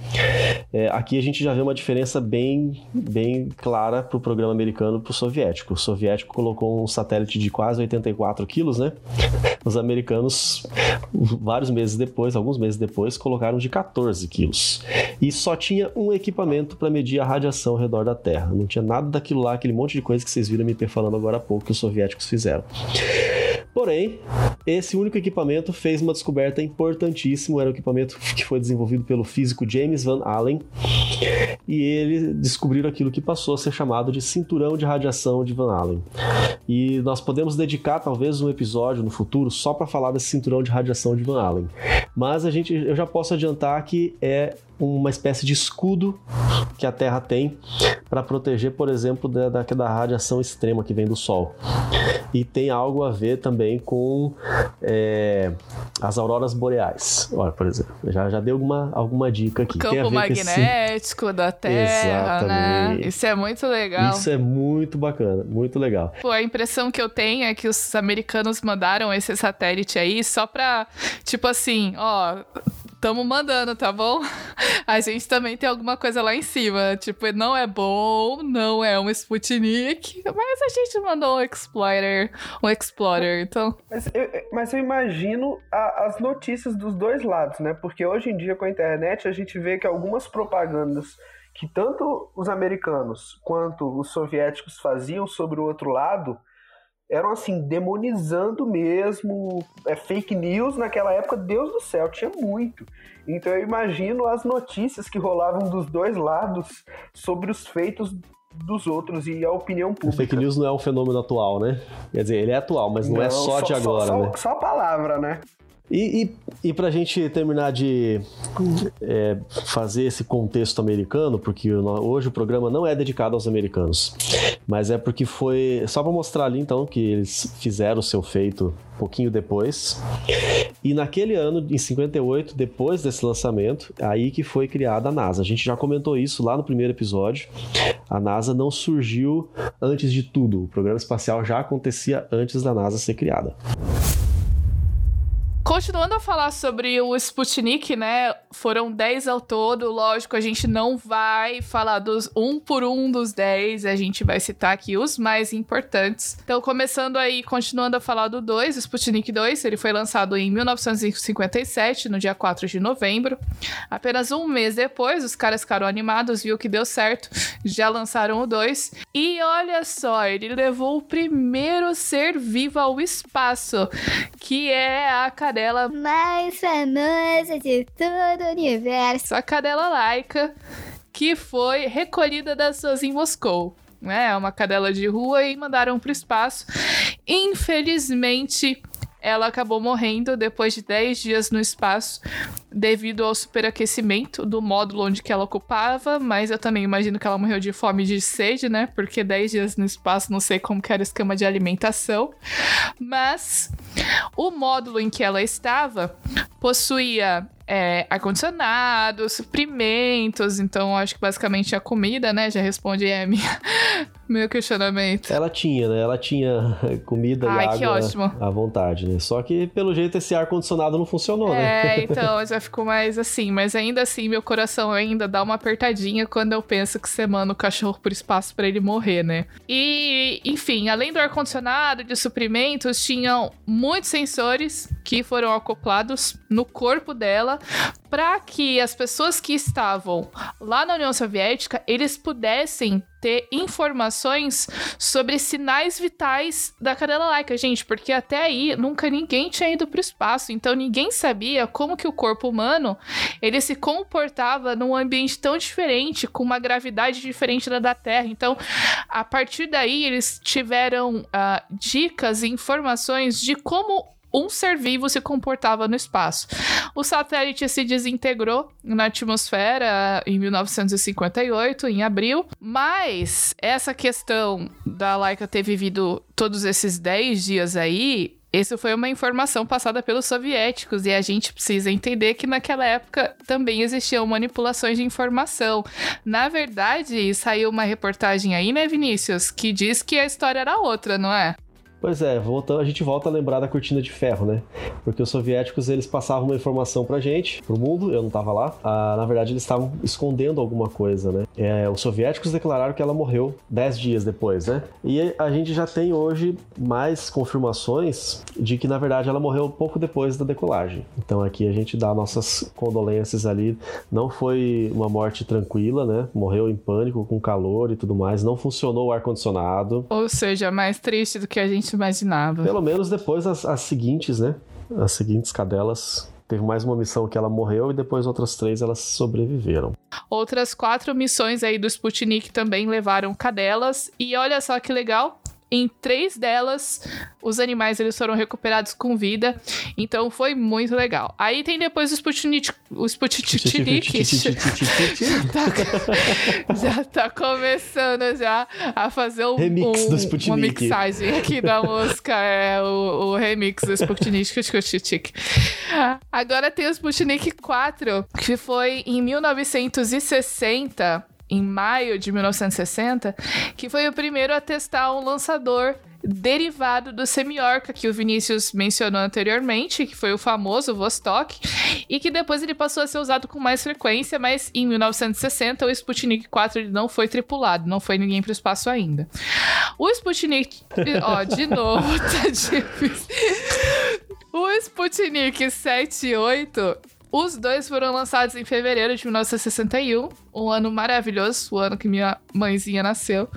Speaker 1: É, aqui a gente já vê uma diferença bem, bem clara para o programa americano para o soviético. O soviético colocou um satélite de quase 84 quilos, né? Os americanos, vários meses depois, alguns meses depois, colocaram de 14 quilos. E só tinha um equipamento para medir a radiação ao redor da Terra. Não tinha nada daquilo lá, aquele monte de coisa que vocês viram me falando agora há pouco que os soviéticos fizeram. Porém, esse único equipamento fez uma descoberta importantíssima. Era o equipamento que foi desenvolvido pelo físico James Van Allen. E ele descobriu aquilo que passou a ser chamado de cinturão de radiação de Van Allen. E nós podemos dedicar talvez um episódio no futuro só para falar desse cinturão de radiação de Van Allen. Mas a gente, eu já posso adiantar que é uma espécie de escudo que a Terra tem para proteger, por exemplo, da, da, da, radiação extrema que vem do Sol. E tem algo a ver também com é, as auroras boreais. Olha, por exemplo, já, já deu alguma, alguma dica aqui.
Speaker 2: O campo magnético esse... da Terra, né? Exatamente. né? Isso é muito legal.
Speaker 1: Isso é muito bacana, muito legal.
Speaker 2: Pô, a impressão que eu tenho é que os americanos mandaram esse satélite aí só pra, tipo assim, ó Tamo mandando, tá bom? A gente também tem alguma coisa lá em cima. Tipo, não é bom, não é um Sputnik, mas a gente mandou um Explorer, um Explorer, então...
Speaker 3: Mas eu, mas eu imagino a, as notícias dos dois lados, né? Porque hoje em dia, com a internet, a gente vê que algumas propagandas que tanto os americanos quanto os soviéticos faziam sobre o outro lado eram assim, demonizando mesmo, é fake news naquela época, Deus do céu, tinha muito. Então eu imagino as notícias que rolavam dos dois lados sobre os feitos dos outros e a opinião pública. O
Speaker 1: fake news não é um fenômeno atual, né? Quer dizer, ele é atual, mas não, é não é só, só de agora,
Speaker 3: só,
Speaker 1: né?
Speaker 3: Só, só a palavra, né?
Speaker 1: E, e, e para a gente terminar de é, fazer esse contexto americano, porque hoje o programa não é dedicado aos americanos, mas é porque foi só para mostrar ali então que eles fizeram o seu feito um pouquinho depois. E naquele ano, em 58, depois desse lançamento, aí que foi criada a NASA. A gente já comentou isso lá no primeiro episódio. A NASA não surgiu antes de tudo. O programa espacial já acontecia antes da NASA ser criada.
Speaker 2: Continuando a falar sobre o Sputnik, né? Foram 10 ao todo. Lógico, a gente não vai falar dos um por um dos 10. A gente vai citar aqui os mais importantes. Então, começando aí, continuando a falar do 2, Sputnik 2, ele foi lançado em 1957, no dia 4 de novembro. Apenas um mês depois, os caras ficaram animados, viu que deu certo, já lançaram o 2. E olha só, ele levou o primeiro ser vivo ao espaço, que é a cadela
Speaker 4: mais famosa de todo o universo.
Speaker 2: A cadela laica, que foi recolhida das suas em Moscou. É uma cadela de rua e mandaram para o espaço. Infelizmente, ela acabou morrendo depois de 10 dias no espaço devido ao superaquecimento do módulo onde que ela ocupava, mas eu também imagino que ela morreu de fome e de sede, né? Porque 10 dias no espaço, não sei como que era o esquema de alimentação. Mas o módulo em que ela estava possuía é, ar-condicionado, suprimentos, então acho que basicamente a comida, né? Já responde é minha, meu questionamento.
Speaker 1: Ela tinha, né? Ela tinha comida
Speaker 2: Ai,
Speaker 1: e
Speaker 2: que
Speaker 1: água
Speaker 2: ótimo.
Speaker 1: à vontade, né? Só que, pelo jeito, esse ar-condicionado não funcionou, né?
Speaker 2: É, então já ficou mais assim, mas ainda assim meu coração ainda dá uma apertadinha quando eu penso que você manda o cachorro por espaço para ele morrer, né? E, enfim, além do ar-condicionado, de suprimentos, tinham muitos sensores que foram acoplados no corpo dela para que as pessoas que estavam lá na União Soviética eles pudessem ter informações sobre sinais vitais da cadela laica, gente, porque até aí nunca ninguém tinha ido para o espaço, então ninguém sabia como que o corpo humano ele se comportava num ambiente tão diferente, com uma gravidade diferente da da Terra. Então, a partir daí eles tiveram uh, dicas e informações de como um ser vivo se comportava no espaço. O satélite se desintegrou na atmosfera em 1958, em abril, mas essa questão da Laika ter vivido todos esses 10 dias aí isso foi uma informação passada pelos soviéticos e a gente precisa entender que naquela época também existiam manipulações de informação. Na verdade, saiu uma reportagem aí, né, Vinícius, que diz que a história era outra, não é?
Speaker 1: Pois é, voltando, a gente volta a lembrar da cortina de ferro, né? Porque os soviéticos eles passavam uma informação pra gente, pro mundo, eu não tava lá. Ah, na verdade, eles estavam escondendo alguma coisa, né? É, os soviéticos declararam que ela morreu 10 dias depois, né? E a gente já tem hoje mais confirmações de que, na verdade, ela morreu pouco depois da decolagem. Então aqui a gente dá nossas condolências ali. Não foi uma morte tranquila, né? Morreu em pânico, com calor e tudo mais. Não funcionou o ar-condicionado.
Speaker 2: Ou seja, mais triste do que a gente imaginava.
Speaker 1: Pelo menos depois as, as seguintes, né? As seguintes cadelas teve mais uma missão que ela morreu e depois outras três elas sobreviveram.
Speaker 2: Outras quatro missões aí do Sputnik também levaram cadelas e olha só que legal, em três delas, os animais eles foram recuperados com vida. Então foi muito legal. Aí tem depois o Sputnik. O Sputnik. tá, já tá começando já a fazer um,
Speaker 1: remix do Sputnik.
Speaker 2: uma mixagem aqui da música. É o, o remix do Sputnik. Agora tem o Sputnik 4, que foi em 1960 em maio de 1960, que foi o primeiro a testar um lançador derivado do Semiorca, que o Vinícius mencionou anteriormente, que foi o famoso Vostok, e que depois ele passou a ser usado com mais frequência, mas em 1960 o Sputnik 4 ele não foi tripulado, não foi ninguém para o espaço ainda. O Sputnik, ó, de novo, tá difícil. O Sputnik 7 e 8 os dois foram lançados em fevereiro de 1961, um ano maravilhoso, o ano que minha mãezinha nasceu,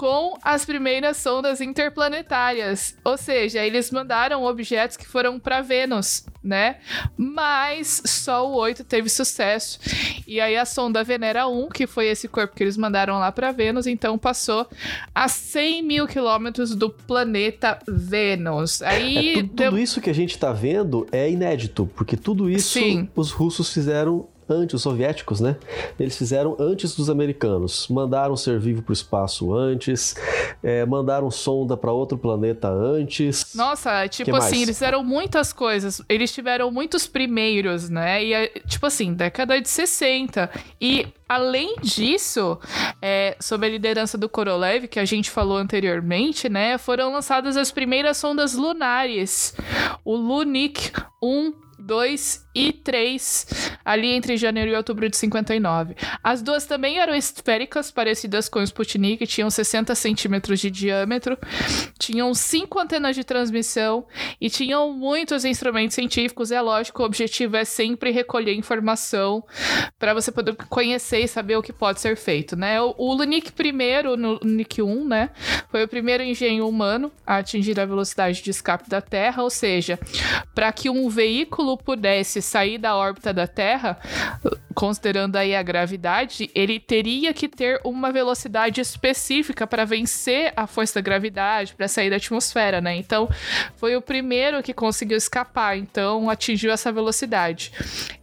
Speaker 2: com as primeiras sondas interplanetárias. Ou seja, eles mandaram objetos que foram para Vênus, né? Mas só o 8 teve sucesso. E aí a sonda Venera 1, que foi esse corpo que eles mandaram lá para Vênus, então passou a 100 mil quilômetros do planeta Vênus. Aí
Speaker 1: é, tudo, tudo isso que a gente tá vendo é inédito, porque tudo isso Sim. os russos fizeram antes, os soviéticos, né? Eles fizeram antes dos americanos. Mandaram ser vivo para o espaço antes, é, mandaram sonda para outro planeta antes.
Speaker 2: Nossa, tipo assim, eles fizeram muitas coisas. Eles tiveram muitos primeiros, né? E, tipo assim, década de 60. E Além disso, é, sob a liderança do Korolev, que a gente falou anteriormente, né, foram lançadas as primeiras sondas lunares, o Lunik 1, 2 e 3, ali entre janeiro e outubro de 59. As duas também eram esféricas, parecidas com o Sputnik, tinham 60 centímetros de diâmetro, tinham cinco antenas de transmissão e tinham muitos instrumentos científicos. É lógico, o objetivo é sempre recolher informação para você poder conhecer e saber o que pode ser feito, né? O, o Lunik primeiro, no Lunik 1, né, foi o primeiro engenho humano a atingir a velocidade de escape da Terra, ou seja, para que um veículo pudesse sair da órbita da Terra, considerando aí a gravidade, ele teria que ter uma velocidade específica para vencer a força da gravidade, para sair da atmosfera, né? Então, foi o primeiro que conseguiu escapar, então atingiu essa velocidade.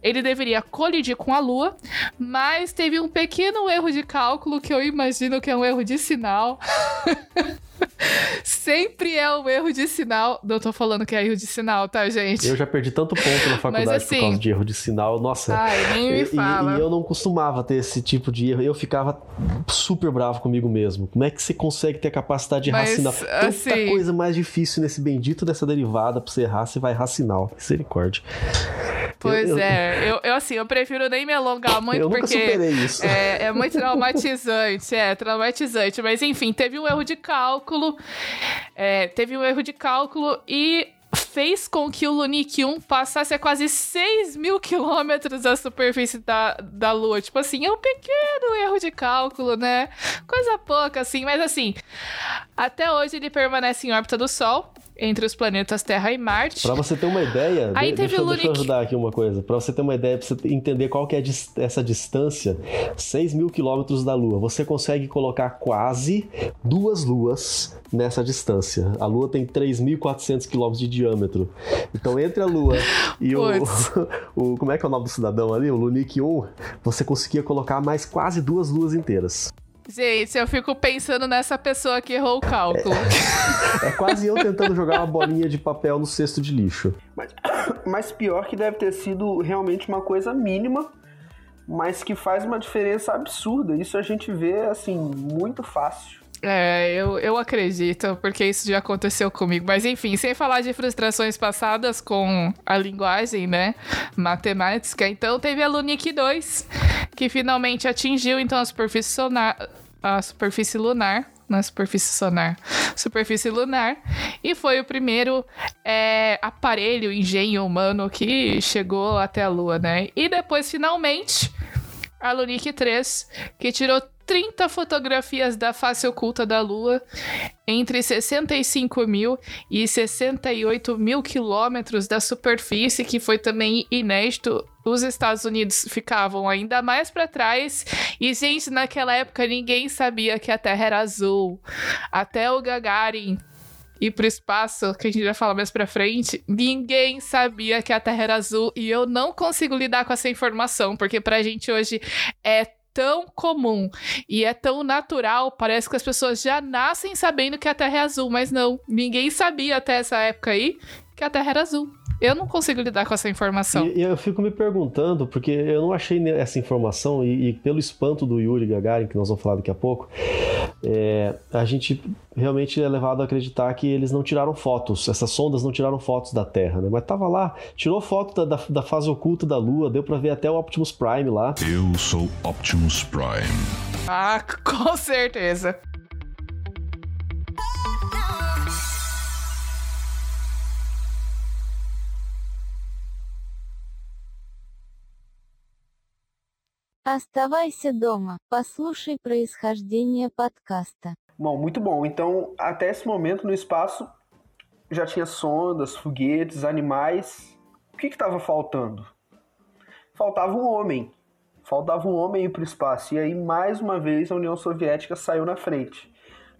Speaker 2: Ele deveria colidir com a Lua, mas teve um pequeno erro de cálculo que eu imagino que é um erro de sinal. Sempre é um erro de sinal. Não tô falando que é erro de sinal, tá, gente?
Speaker 1: Eu já perdi tanto ponto na faculdade
Speaker 2: assim,
Speaker 1: por causa de erro de sinal. Nossa.
Speaker 2: Ai, nem me
Speaker 1: e,
Speaker 2: fala.
Speaker 1: E, e eu não costumava ter esse tipo de erro. Eu ficava super bravo comigo mesmo. Como é que você consegue ter a capacidade de
Speaker 2: Mas,
Speaker 1: sinal? Tanta
Speaker 2: assim-
Speaker 1: coisa mais difícil nesse bendito dessa derivada pra você errar, você vai errar sinal. Misericórdia.
Speaker 2: Pois
Speaker 1: eu-
Speaker 2: é, eu, eu assim, eu prefiro nem me alongar muito
Speaker 1: eu nunca
Speaker 2: porque
Speaker 1: superei isso.
Speaker 2: é, é muito traumatizante, é traumatizante. Mas enfim, teve um erro de cálculo, é, teve um erro de cálculo e fez com que o Lunique 1 passasse a quase 6 mil quilômetros da superfície da, da Lua. Tipo assim, é um pequeno erro de cálculo, né? Coisa pouca, assim, mas assim, até hoje ele permanece em órbita do Sol, entre os planetas Terra e Marte.
Speaker 1: Pra você ter uma ideia,
Speaker 2: Aí
Speaker 1: de-
Speaker 2: teve
Speaker 1: deixa, eu- deixa eu
Speaker 2: Lunic-
Speaker 1: ajudar aqui uma coisa. Pra você ter uma ideia, pra você entender qual que é essa distância, 6 mil quilômetros da Lua, você consegue colocar quase duas luas nessa distância. A Lua tem 3.400 quilômetros de diâmetro. Então, entre a Lua e o, o... Como é que é o nome do cidadão ali? O Lunique 1, você conseguia colocar mais quase duas luas inteiras.
Speaker 2: Gente, eu fico pensando nessa pessoa que errou o cálculo.
Speaker 1: É quase eu tentando jogar uma bolinha de papel no cesto de lixo.
Speaker 3: Mas, mas pior que deve ter sido realmente uma coisa mínima, mas que faz uma diferença absurda. Isso a gente vê, assim, muito fácil.
Speaker 2: É, eu, eu acredito, porque isso já aconteceu comigo. Mas enfim, sem falar de frustrações passadas com a linguagem, né? Matemática. Então teve a Lunique 2, que finalmente atingiu então a superfície sonar. A superfície lunar. Na superfície sonar. Superfície lunar. E foi o primeiro é, aparelho, engenho humano que chegou até a Lua, né? E depois, finalmente, a Lunique 3, que tirou 30 fotografias da face oculta da Lua entre 65 mil e 68 mil quilômetros da superfície, que foi também inédito. Os Estados Unidos ficavam ainda mais para trás. E, gente, naquela época ninguém sabia que a Terra era azul. Até o Gagarin ir pro espaço, que a gente vai falar mais pra frente, ninguém sabia que a Terra era azul e eu não consigo lidar com essa informação, porque pra gente hoje é tão comum e é tão natural, parece que as pessoas já nascem sabendo que a Terra é azul, mas não, ninguém sabia até essa época aí que a Terra era azul. Eu não consigo lidar com essa informação.
Speaker 1: E, e eu fico me perguntando, porque eu não achei essa informação, e, e pelo espanto do Yuri Gagarin, que nós vamos falar daqui a pouco, é, a gente realmente é levado a acreditar que eles não tiraram fotos, essas sondas não tiraram fotos da Terra, né? Mas tava lá, tirou foto da, da, da fase oculta da Lua, deu pra ver até o Optimus Prime lá.
Speaker 5: Eu sou Optimus Prime.
Speaker 2: Ah, com certeza.
Speaker 6: Оставайся дома, послушай происхождение подкаста.
Speaker 3: Bom, muito bom. Então, até esse momento no espaço já tinha sondas, foguetes, animais. O que estava faltando? Faltava um homem. Faltava um homem ir para o espaço. E aí, mais uma vez, a União Soviética saiu na frente.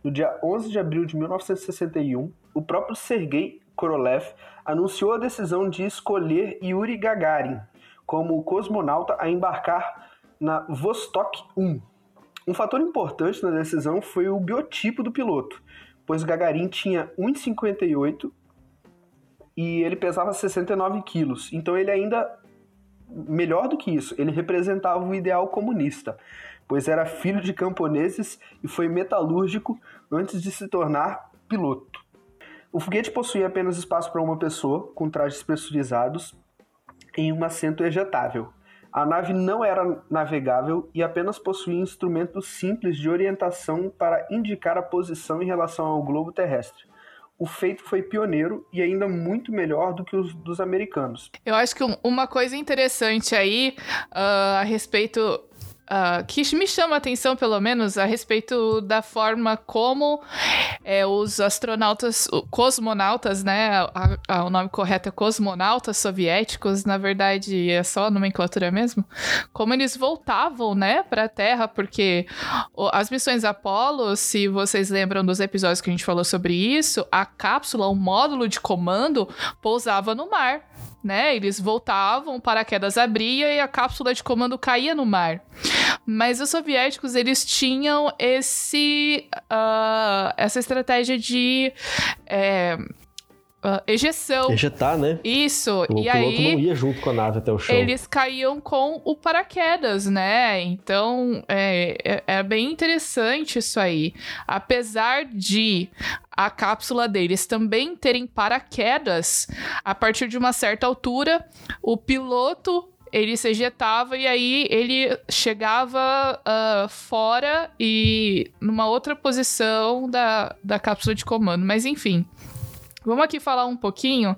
Speaker 3: No dia 11 de abril de 1961, o próprio Sergei Korolev anunciou a decisão de escolher Yuri Gagarin como o cosmonauta a embarcar na Vostok 1. Um fator importante na decisão foi o biotipo do piloto, pois Gagarin tinha 1,58 e ele pesava 69 quilos. Então ele ainda, melhor do que isso, ele representava o ideal comunista, pois era filho de camponeses e foi metalúrgico antes de se tornar piloto. O foguete possuía apenas espaço para uma pessoa, com trajes pressurizados, em um assento ejetável. A nave não era navegável e apenas possuía instrumentos simples de orientação para indicar a posição em relação ao globo terrestre. O feito foi pioneiro e ainda muito melhor do que os dos americanos.
Speaker 2: Eu acho que um- uma coisa interessante aí ah, a respeito. Ah, que me chama a atenção, pelo menos, a respeito da forma como é, os astronautas, cosmonautas, né? a- a- o nome correto é cosmonautas soviéticos, na verdade é só a nomenclatura mesmo. Como eles voltavam, né, para a Terra, porque as missões Apollo, se vocês lembram dos episódios que a gente falou sobre isso, a cápsula, o módulo de comando, pousava no mar né? Eles voltavam, paraquedas abria e a cápsula de comando caía no mar. Mas os soviéticos, eles tinham esse, uh, essa estratégia de é, uh, ejeção.
Speaker 1: Ejetar, né?
Speaker 2: Isso.
Speaker 1: O
Speaker 2: e
Speaker 1: piloto
Speaker 2: aí
Speaker 1: não ia junto com a nave até o chão.
Speaker 2: eles caíam com o paraquedas, né? Então é, é, é bem interessante isso aí. Apesar de a cápsula deles também terem paraquedas, a partir de uma certa altura, o piloto ele se ejetava e aí ele chegava uh, fora e numa outra posição da, da cápsula de comando. Mas enfim. Vamos aqui falar um pouquinho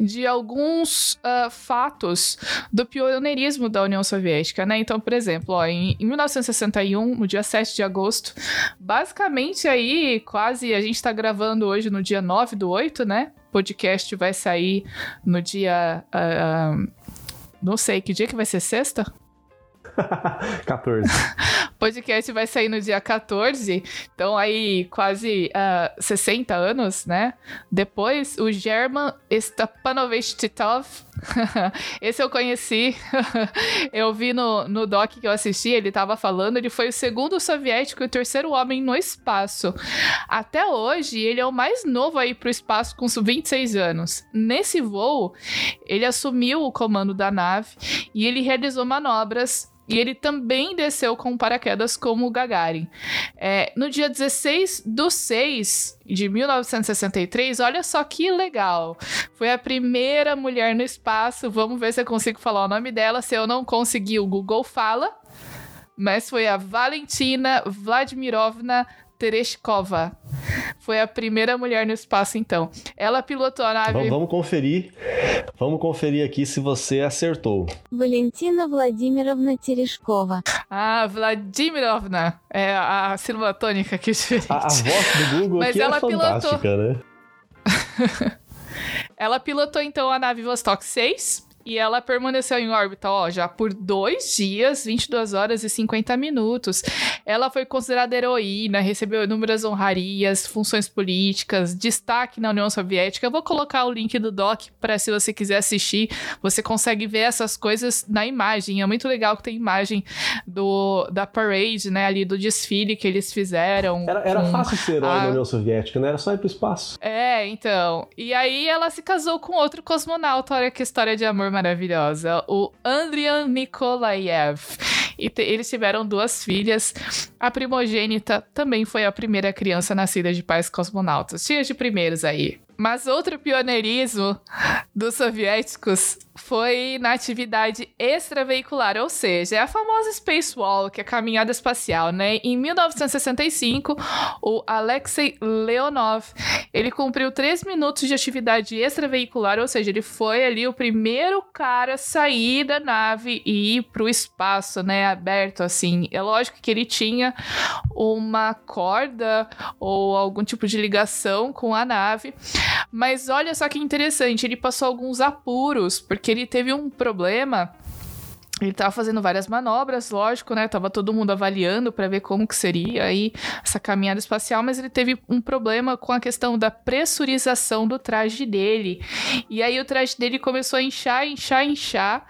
Speaker 2: de alguns uh, fatos do pioneirismo da União Soviética, né? Então, por exemplo, ó, em, em 1961, no dia 7 de agosto, basicamente aí, quase, a gente tá gravando hoje no dia 9 do 8, né? O podcast vai sair no dia... Uh, não sei, que dia que vai ser? Sexta?
Speaker 1: 14.
Speaker 2: podcast vai sair no dia 14, então aí quase uh, 60 anos, né? Depois, o German Stepanovich Titov, esse eu conheci, eu vi no, no doc que eu assisti, ele tava falando, ele foi o segundo soviético e o terceiro homem no espaço. Até hoje, ele é o mais novo aí pro espaço com 26 anos. Nesse voo, ele assumiu o comando da nave e ele realizou manobras e ele também desceu com paraquedas como o Gagarin. É, no dia 16 do 6 de 1963, olha só que legal. Foi a primeira mulher no espaço espaço, vamos ver se eu consigo falar o nome dela. Se eu não conseguir, o Google fala. Mas foi a Valentina Vladimirovna Tereshkova. Foi a primeira mulher no espaço, então. Ela pilotou a nave.
Speaker 1: Vamos, vamos conferir. Vamos conferir aqui se você acertou.
Speaker 6: Valentina Vladimirovna Tereshkova.
Speaker 2: Ah, Vladimirovna. É a sílaba tônica que
Speaker 1: a, a voz do Google
Speaker 2: Mas
Speaker 1: aqui é
Speaker 2: ela
Speaker 1: é fantástica, pilotou... né?
Speaker 2: Ela pilotou então a nave Vostok 6 e ela permaneceu em órbita, ó, já por dois dias, 22 horas e 50 minutos. Ela foi considerada heroína, recebeu inúmeras honrarias, funções políticas, destaque na União Soviética. Eu vou colocar o link do doc para se você quiser assistir, você consegue ver essas coisas na imagem. É muito legal que tem imagem do da parade, né, ali do desfile que eles fizeram.
Speaker 1: Era, era fácil ser herói
Speaker 2: a-
Speaker 1: na União Soviética, né? Era só ir pro espaço.
Speaker 2: É, então. E aí ela se casou com outro cosmonauta. Olha que história de amor maravilhosa. O Andrian Nikolaev. E te- eles tiveram duas filhas. A primogênita também foi a primeira criança nascida de pais cosmonautas. Cheia de primeiros aí. Mas outro pioneirismo dos soviéticos foi na atividade extraveicular, ou seja, é a famosa spacewalk, a caminhada espacial, né? Em 1965, o Alexei Leonov, ele cumpriu três minutos de atividade extraveicular, ou seja, ele foi ali o primeiro cara a sair da nave e ir pro espaço, né, aberto assim. É lógico que ele tinha uma corda ou algum tipo de ligação com a nave, mas olha só que interessante, ele passou alguns apuros, porque ele teve um problema. Ele tava fazendo várias manobras, lógico, né? Tava todo mundo avaliando para ver como que seria aí essa caminhada espacial, mas ele teve um problema com a questão da pressurização do traje dele. E aí o traje dele começou a inchar, inchar, inchar.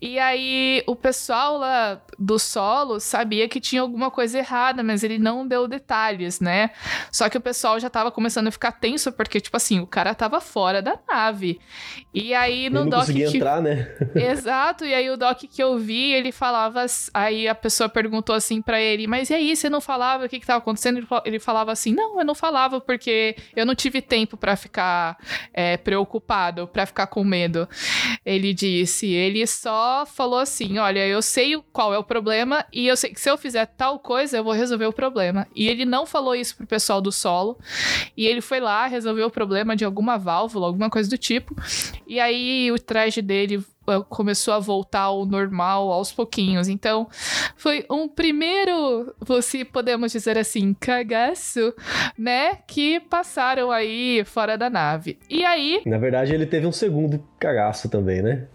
Speaker 2: E aí o pessoal lá do solo sabia que tinha alguma coisa errada, mas ele não deu detalhes, né? Só que o pessoal já tava começando a ficar tenso, porque, tipo assim, o cara tava fora da nave. E aí no
Speaker 1: Ele não
Speaker 2: doc
Speaker 1: conseguia
Speaker 2: que-
Speaker 1: entrar, né?
Speaker 2: Exato, e aí o doc que eu vi, ele falava. Aí a pessoa perguntou assim pra ele, mas e aí, você não falava o que que tava acontecendo? Ele, fa- ele falava assim: não, eu não falava porque eu não tive tempo pra ficar é, preocupado, pra ficar com medo. Ele disse, ele só falou assim: olha, eu sei qual é o problema e eu sei que se eu fizer tal coisa, eu vou resolver o problema. E ele não falou isso pro pessoal do solo. E ele foi lá, resolveu o problema de alguma válvula, alguma coisa do tipo. E aí o traje dele começou a voltar ao normal aos pouquinhos. Então, foi um primeiro, se podemos dizer assim, cagaço, né? Que passaram aí fora da nave. E aí,
Speaker 1: Na verdade, ele teve um segundo cagaço também, né?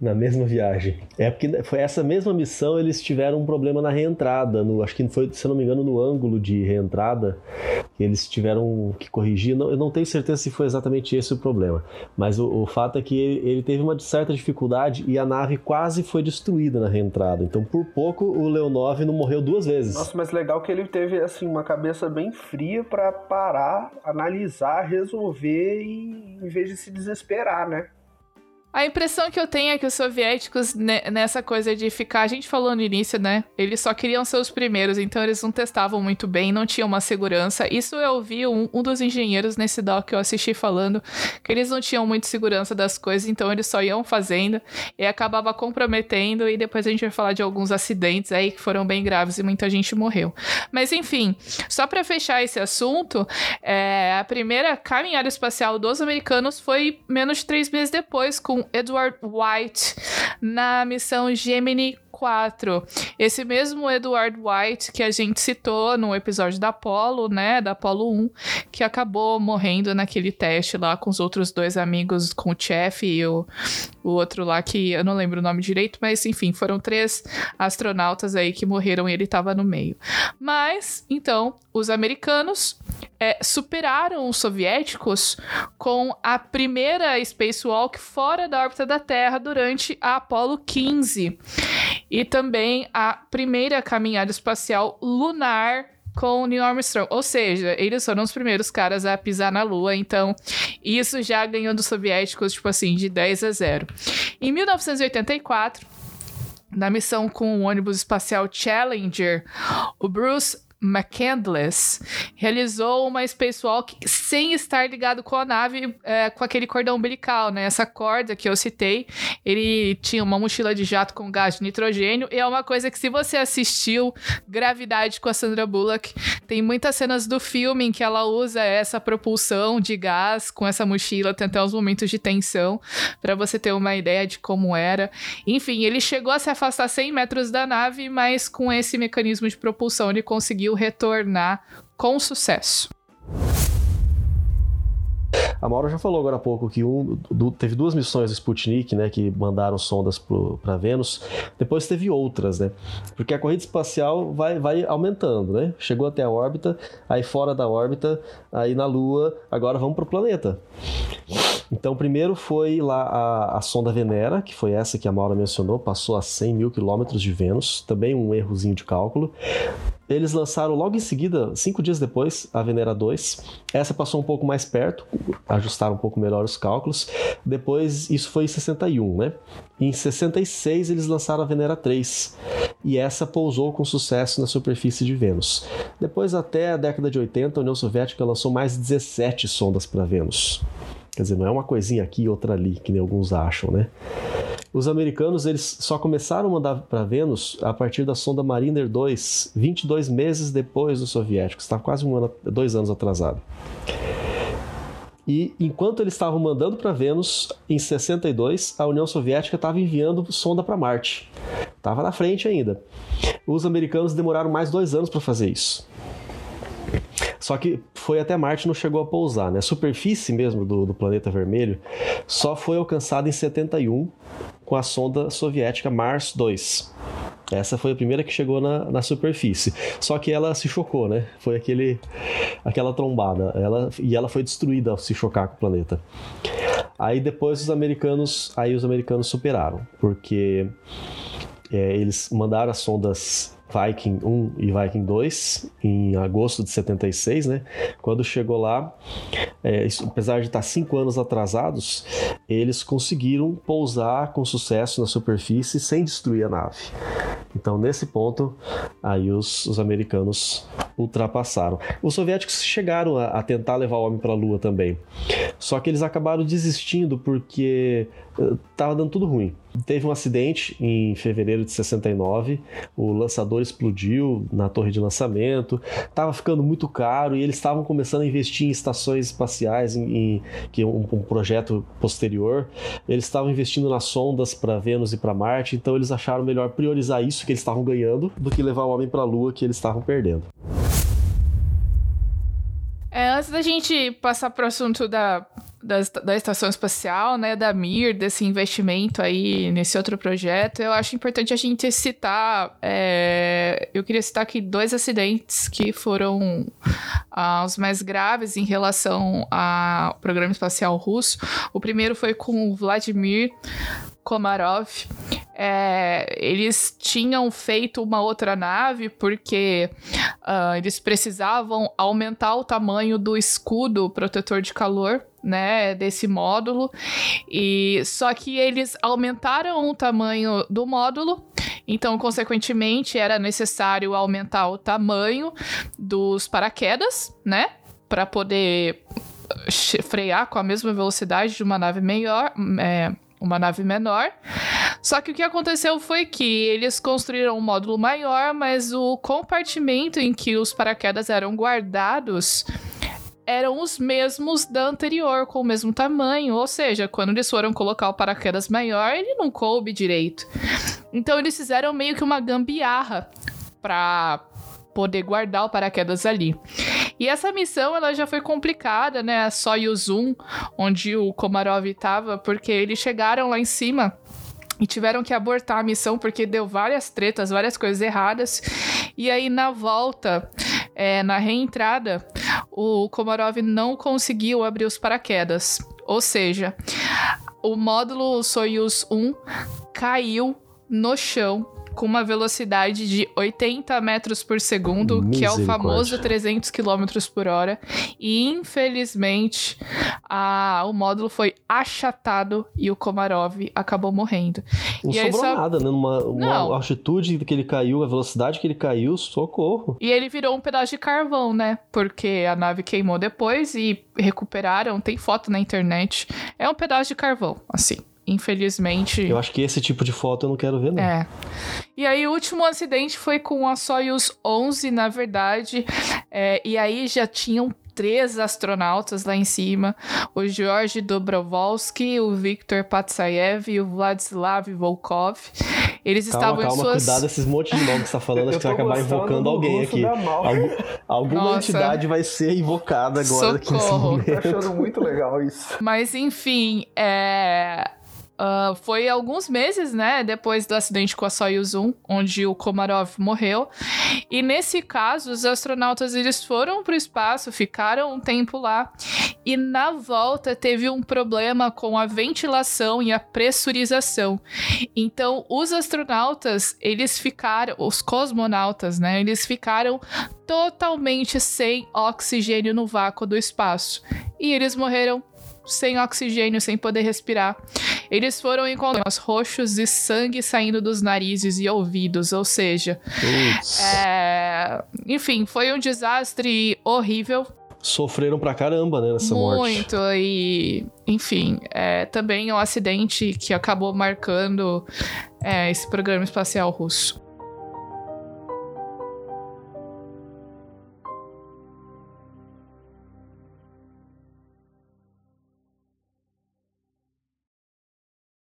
Speaker 1: Na mesma viagem. É porque foi essa mesma missão, eles tiveram um problema na reentrada, no, acho que foi, se não me engano, no ângulo de reentrada, eles tiveram que corrigir. Não, eu não tenho certeza se foi exatamente esse o problema, mas o, o fato é que ele, ele, teve uma certa dificuldade e a nave quase foi destruída na reentrada. Então, por pouco, o Leonov não morreu duas vezes.
Speaker 3: Nossa, mas legal que ele teve assim uma cabeça bem fria para parar, analisar, resolver e em vez de se desesperar, né?
Speaker 2: A impressão que eu tenho é que os soviéticos, nessa coisa de ficar, a gente falou no início, né? Eles só queriam ser os primeiros, então eles não testavam muito bem, não tinham uma segurança. Isso eu ouvi um, um dos engenheiros nesse doc que eu assisti falando, que eles não tinham muito segurança das coisas, então eles só iam fazendo e acabava comprometendo. E depois a gente vai falar de alguns acidentes aí que foram bem graves e muita gente morreu. Mas enfim, só para fechar esse assunto, é, a primeira caminhada espacial dos americanos foi menos de três meses depois, com Edward White na missão Gemini 4. Esse mesmo Edward White que a gente citou no episódio da Apollo, né, da Apollo 1, que acabou morrendo naquele teste lá com os outros dois amigos, com o Chef e o, o outro lá que eu não lembro o nome direito, mas enfim, foram três astronautas aí que morreram e ele estava no meio. Mas, então, os americanos é, superaram os soviéticos com a primeira spacewalk fora da órbita da Terra durante a Apollo 15 e também a primeira caminhada espacial lunar com Neil Armstrong. Ou seja, eles foram os primeiros caras a pisar na Lua, então isso já ganhou dos soviéticos, tipo assim, de 10 a 0. Em 1984, na missão com o ônibus espacial Challenger, o Bruce McCandless realizou uma spacewalk sem estar ligado com a nave, é, com aquele cordão umbilical, né? Essa corda que eu citei, ele tinha uma mochila de jato com gás de nitrogênio e é uma coisa que se você assistiu Gravidade com a Sandra Bullock, tem muitas cenas do filme em que ela usa essa propulsão de gás com essa mochila, tem até uns momentos de tensão para você ter uma ideia de como era. Enfim, ele chegou a se afastar 100 metros da nave, mas com esse mecanismo de propulsão ele conseguiu conseguiu retornar com sucesso.
Speaker 1: A Maura já falou agora há pouco que um, do, teve duas missões do Sputnik, né, que mandaram sondas para Vênus. Depois teve outras, né? Porque a corrida espacial vai, vai aumentando, né? Chegou até a órbita, aí fora da órbita, aí na Lua, agora vamos para o planeta. Então, primeiro foi lá a, a, sonda Venera, que foi essa que a Maura mencionou, passou a 100 mil quilômetros de Vênus, também um errozinho de cálculo. Eles lançaram logo em seguida, cinco dias depois, a Venera 2. Essa passou um pouco mais perto, ajustaram um pouco melhor os cálculos. Depois, isso foi em 61, né? Em 66, eles lançaram a Venera 3. E essa pousou com sucesso na superfície de Vênus. Depois, até a década de 80, a União Soviética lançou mais 17 sondas para Vênus. Quer dizer, não é uma coisinha aqui e outra ali, que nem alguns acham, né? Os americanos eles só começaram a mandar para Vênus a partir da sonda Mariner 2, 22 meses depois dos soviéticos. Estava quase um ano, dois anos atrasado. E enquanto eles estavam mandando para Vênus, em 62, a União Soviética estava enviando sonda para Marte. Estava na frente ainda. Os americanos demoraram mais dois anos para fazer isso. Só que foi até Marte não chegou a pousar, né? A superfície mesmo do, do planeta vermelho só foi alcançada em 71 com a sonda soviética Mars 2. Essa foi a primeira que chegou na, na superfície. Só que ela se chocou, né? Foi aquele, aquela trombada. Ela, e ela foi destruída ao se chocar com o planeta. Aí depois os americanos, aí os americanos superaram, porque é, eles mandaram as sondas Viking 1 e Viking 2 em agosto de 76, né? Quando chegou lá, é, isso, apesar de estar cinco anos atrasados, eles conseguiram pousar com sucesso na superfície sem destruir a nave. Então, nesse ponto, aí os, os americanos ultrapassaram. Os soviéticos chegaram a, a tentar levar o homem para a Lua também, só que eles acabaram desistindo porque estava dando tudo ruim. Teve um acidente em fevereiro de 69, o lançador explodiu na torre de lançamento, estava ficando muito caro e eles estavam começando a investir em estações espaciais, em, em que um, um projeto posterior. Eles estavam investindo nas sondas para Vênus e para Marte, então eles acharam melhor priorizar isso que eles estavam ganhando do que levar o homem para a Lua que eles estavam perdendo.
Speaker 2: É, antes da gente passar para o assunto da da, da estação espacial, né, da Mir, desse investimento aí nesse outro projeto, eu acho importante a gente citar. É, eu queria citar aqui dois acidentes que foram ah, os mais graves em relação ao programa espacial russo. O primeiro foi com o Vladimir Komarov. É, eles tinham feito uma outra nave porque uh, eles precisavam aumentar o tamanho do escudo protetor de calor né, desse módulo. E só que eles aumentaram o tamanho do módulo, então consequentemente era necessário aumentar o tamanho dos paraquedas, né, para poder frear com a mesma velocidade de uma nave maior, é, uma nave menor. Só que o que aconteceu foi que eles construíram um módulo maior, mas o compartimento em que os paraquedas eram guardados eram os mesmos da anterior, com o mesmo tamanho. Ou seja, quando eles foram colocar o paraquedas maior, ele não coube direito. Então eles fizeram meio que uma gambiarra para poder guardar o paraquedas ali. E essa missão ela já foi complicada, né? Soyuz 1, onde o Komarov estava, porque eles chegaram lá em cima e tiveram que abortar a missão porque deu várias tretas, várias coisas erradas. E aí na volta, é, na reentrada, o Komarov não conseguiu abrir os paraquedas. Ou seja, o módulo Soyuz 1 caiu no chão com uma velocidade de 80 metros por segundo, que é o famoso 300 km por hora. E infelizmente, a, o módulo foi achatado e o Komarov acabou morrendo.
Speaker 1: Não
Speaker 2: e
Speaker 1: sobrou
Speaker 2: só...
Speaker 1: nada, né? Numa
Speaker 2: Não.
Speaker 1: altitude que ele caiu, a velocidade que ele caiu, socorro.
Speaker 2: E ele virou um pedaço de carvão, né? Porque a nave queimou depois e recuperaram. Tem foto na internet. É um pedaço de carvão, assim infelizmente.
Speaker 1: Eu acho que esse tipo de foto eu não quero ver, não.
Speaker 2: É. E aí, o último acidente foi com a Soyuz 11, na verdade. É, e aí já tinham três astronautas lá em cima: o George Dobrovolsky, o Viktor Patsayev e o Vladislav Volkov. Eles
Speaker 1: calma,
Speaker 2: estavam
Speaker 1: calma,
Speaker 2: em suas.
Speaker 1: cuidado esses monte de nomes que você tá falando, acho que você vai acabar invocando
Speaker 3: do
Speaker 1: alguém aqui. Algum- alguma
Speaker 2: Nossa.
Speaker 1: entidade vai ser invocada agora aqui nesse
Speaker 2: Socorro.
Speaker 1: momento.
Speaker 3: Tô achando muito legal isso.
Speaker 2: Mas enfim, é. Ah, foi alguns meses, né, depois do acidente com a Soyuz 1, onde o Komarov morreu. E nesse caso, os astronautas eles foram para o espaço, ficaram um tempo lá, e na volta teve um problema com a ventilação e a pressurização. Então, os astronautas, eles ficaram, os cosmonautas, né, eles ficaram totalmente sem oxigênio no vácuo do espaço. E eles morreram sem oxigênio, sem poder respirar. Eles foram encontrados roxos e sangue saindo dos narizes e ouvidos, ou seja, é... enfim, foi um desastre horrível,
Speaker 1: Sofreram pra caramba, né, nessa morte.
Speaker 2: muito e, enfim, é, também é um acidente que acabou marcando é, esse programa espacial russo.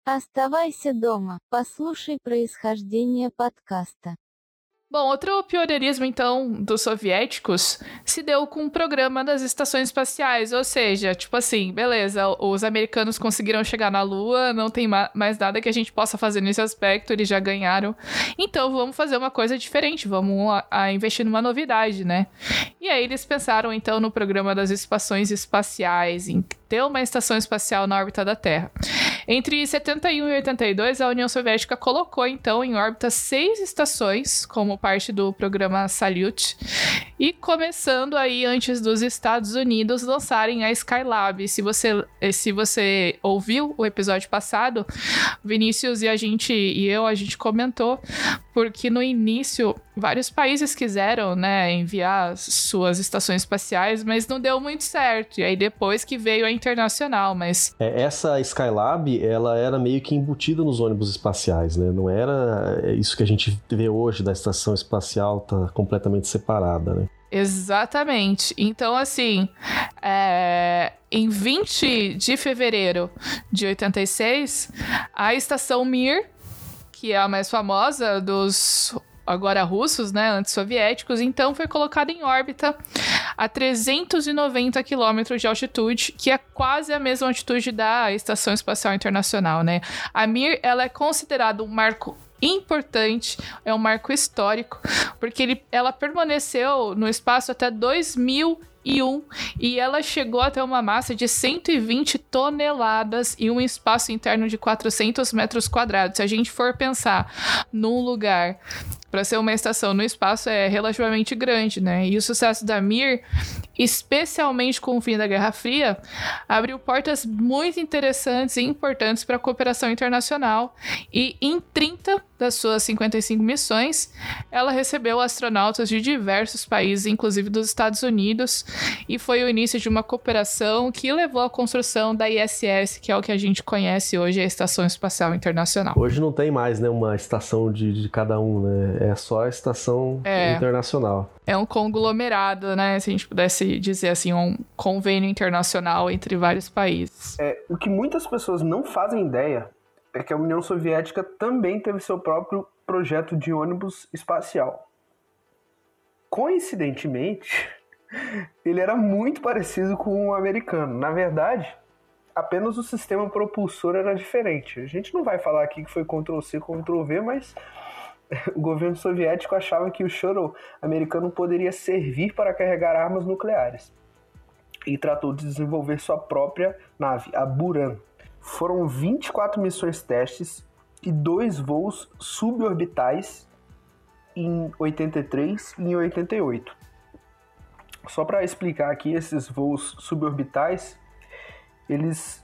Speaker 6: Оставайся дома, послушай происхождение подкаста.
Speaker 2: Bom, outro pioneirismo, então, dos soviéticos se deu com o programa das estações espaciais. Ou seja, tipo assim, beleza, os americanos conseguiram chegar na Lua, não tem ma- mais nada que a gente possa fazer nesse aspecto, eles já ganharam. Então vamos fazer uma coisa diferente, vamos a, a investir numa novidade, né? E aí eles pensaram, então, no programa das estações espaciais, em ter uma estação espacial na órbita da Terra. Entre 71 e 82, a União Soviética colocou então em órbita seis estações como parte do programa Salyut e começando aí antes dos Estados Unidos lançarem a Skylab. Se você se você ouviu o episódio passado, Vinícius e a gente e eu a gente comentou porque no início vários países quiseram, né, enviar suas estações espaciais, mas não deu muito certo. E aí depois que veio a internacional, mas
Speaker 1: É, essa Skylab, ela era meio que embutida nos ônibus espaciais, né? Não era é, isso que a gente vê hoje da estação espacial tá completamente separada, né?
Speaker 2: Exatamente. Então, assim, é, em 20 de fevereiro de 86, a estação Mir, que é a mais famosa dos agora russos, né, antes soviéticos, então foi colocada em órbita a 390 quilômetros de altitude, que é quase a mesma altitude da Estação Espacial Internacional, né? A Mir, ela é considerada um marco importante, é um marco histórico, porque ele, ela permaneceu no espaço até 2000 e ela chegou até uma massa de 120 toneladas e um espaço interno de 400 metros quadrados. Se a gente for pensar num lugar para ser uma estação no espaço é relativamente grande, né? E o sucesso da Mir, especialmente com o fim da Guerra Fria, abriu portas muito interessantes e importantes para a cooperação internacional. E em 30 das suas 55 missões, ela recebeu astronautas de diversos países, inclusive dos Estados Unidos, e foi o início de uma cooperação que levou à construção da ISS, que é o que a gente conhece hoje, a Estação Espacial Internacional.
Speaker 1: Hoje não tem mais né, uma estação de, de cada um, né? É só a estação é. internacional.
Speaker 2: É um conglomerado, né? Se a gente pudesse dizer assim, um convênio internacional entre vários países.
Speaker 3: É, o que muitas pessoas não fazem ideia é que a União Soviética também teve seu próprio projeto de ônibus espacial. Coincidentemente, ele era muito parecido com o americano. Na verdade, apenas o sistema propulsor era diferente. A gente não vai falar aqui que foi Ctrl-C, Ctrl-V, mas o governo soviético achava que o shuttle americano poderia servir para carregar armas nucleares e tratou de desenvolver sua própria nave, a Buran. Foram 24 missões testes e dois voos suborbitais em 83 e em 88. Só para explicar aqui, esses voos suborbitais, eles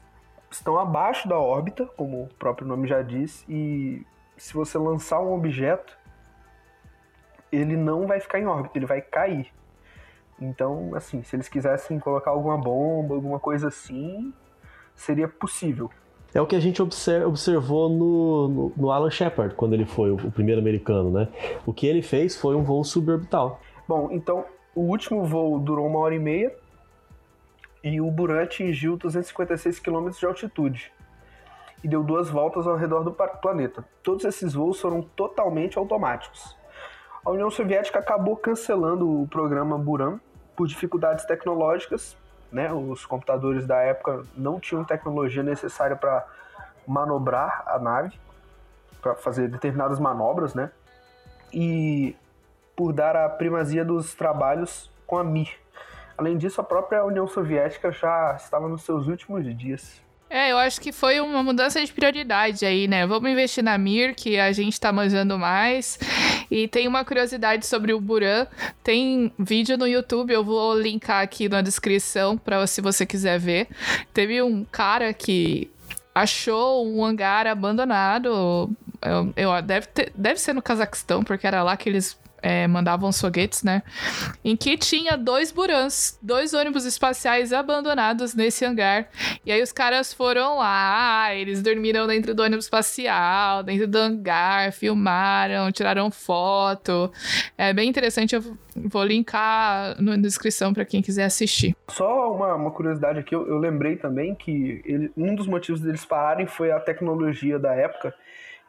Speaker 3: estão abaixo da órbita, como o próprio nome já diz, e se você lançar um objeto, ele não vai ficar em órbita, ele vai cair. Então, assim, se eles quisessem colocar alguma bomba, alguma coisa assim, seria possível.
Speaker 1: É o que a gente observou no, no, no Alan Shepard, quando ele foi o, o, primeiro americano, né? O que ele fez foi um voo suborbital.
Speaker 3: Bom, então, o último voo durou uma hora e meia e o Buran atingiu 256 km de altitude e deu duas voltas ao redor do planeta. Todos esses voos foram totalmente automáticos. A União Soviética acabou cancelando o programa Buran por dificuldades tecnológicas. Né? Os computadores da época não tinham tecnologia necessária para manobrar a nave, para fazer determinadas manobras, né? E por dar a primazia dos trabalhos com a Mir. Além disso, a própria União Soviética já estava nos seus últimos dias.
Speaker 2: É, eu acho que foi uma mudança de prioridade aí, né? Vamos investir na Mir, que a gente tá manjando mais. E tem uma curiosidade sobre o Buran. Tem vídeo no YouTube, eu vou linkar aqui na descrição para se você quiser ver. Teve um cara que achou um hangar abandonado. Eu, eu, deve, ter, deve ser no Cazaquistão, porque era lá que eles é, mandavam foguetes, né? Em que tinha dois Burans, dois ônibus espaciais abandonados nesse hangar. E aí os caras foram lá, eles dormiram dentro do ônibus espacial, dentro do hangar, filmaram, tiraram foto. É bem interessante, eu vou linkar na descrição para quem quiser assistir.
Speaker 3: Só uma, uma curiosidade aqui, eu, eu lembrei também que ele, um dos motivos deles pararem foi a tecnologia da época.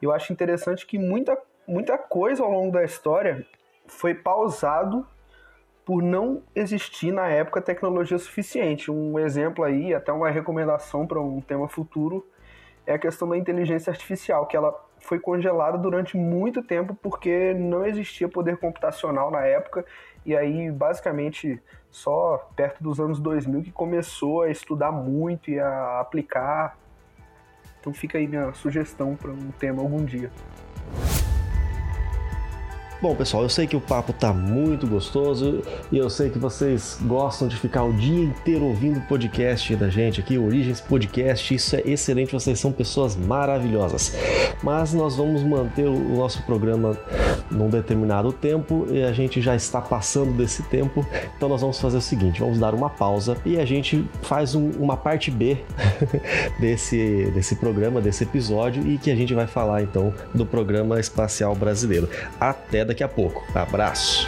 Speaker 3: Eu acho interessante que muita, muita coisa ao longo da história foi pausado por não existir na época tecnologia suficiente. Um exemplo aí, até uma recomendação para um tema futuro, é a questão da inteligência artificial, que ela foi congelada durante muito tempo porque não existia poder computacional na época, e aí basicamente só perto dos anos 2000 que começou a estudar muito e a aplicar. Então fica aí minha sugestão para um tema algum dia.
Speaker 1: Bom, pessoal, eu sei que o papo tá muito gostoso e eu sei que vocês gostam de ficar o dia inteiro ouvindo o podcast da gente aqui, Origens Podcast. Isso é excelente, vocês são pessoas maravilhosas. Mas nós vamos manter o nosso programa num determinado tempo e a gente já está passando desse tempo. Então nós vamos fazer o seguinte, vamos dar uma pausa e a gente faz um, uma parte B desse, desse programa, desse episódio e que a gente vai falar então do programa espacial brasileiro. Até daqui daqui a pouco. Abraço!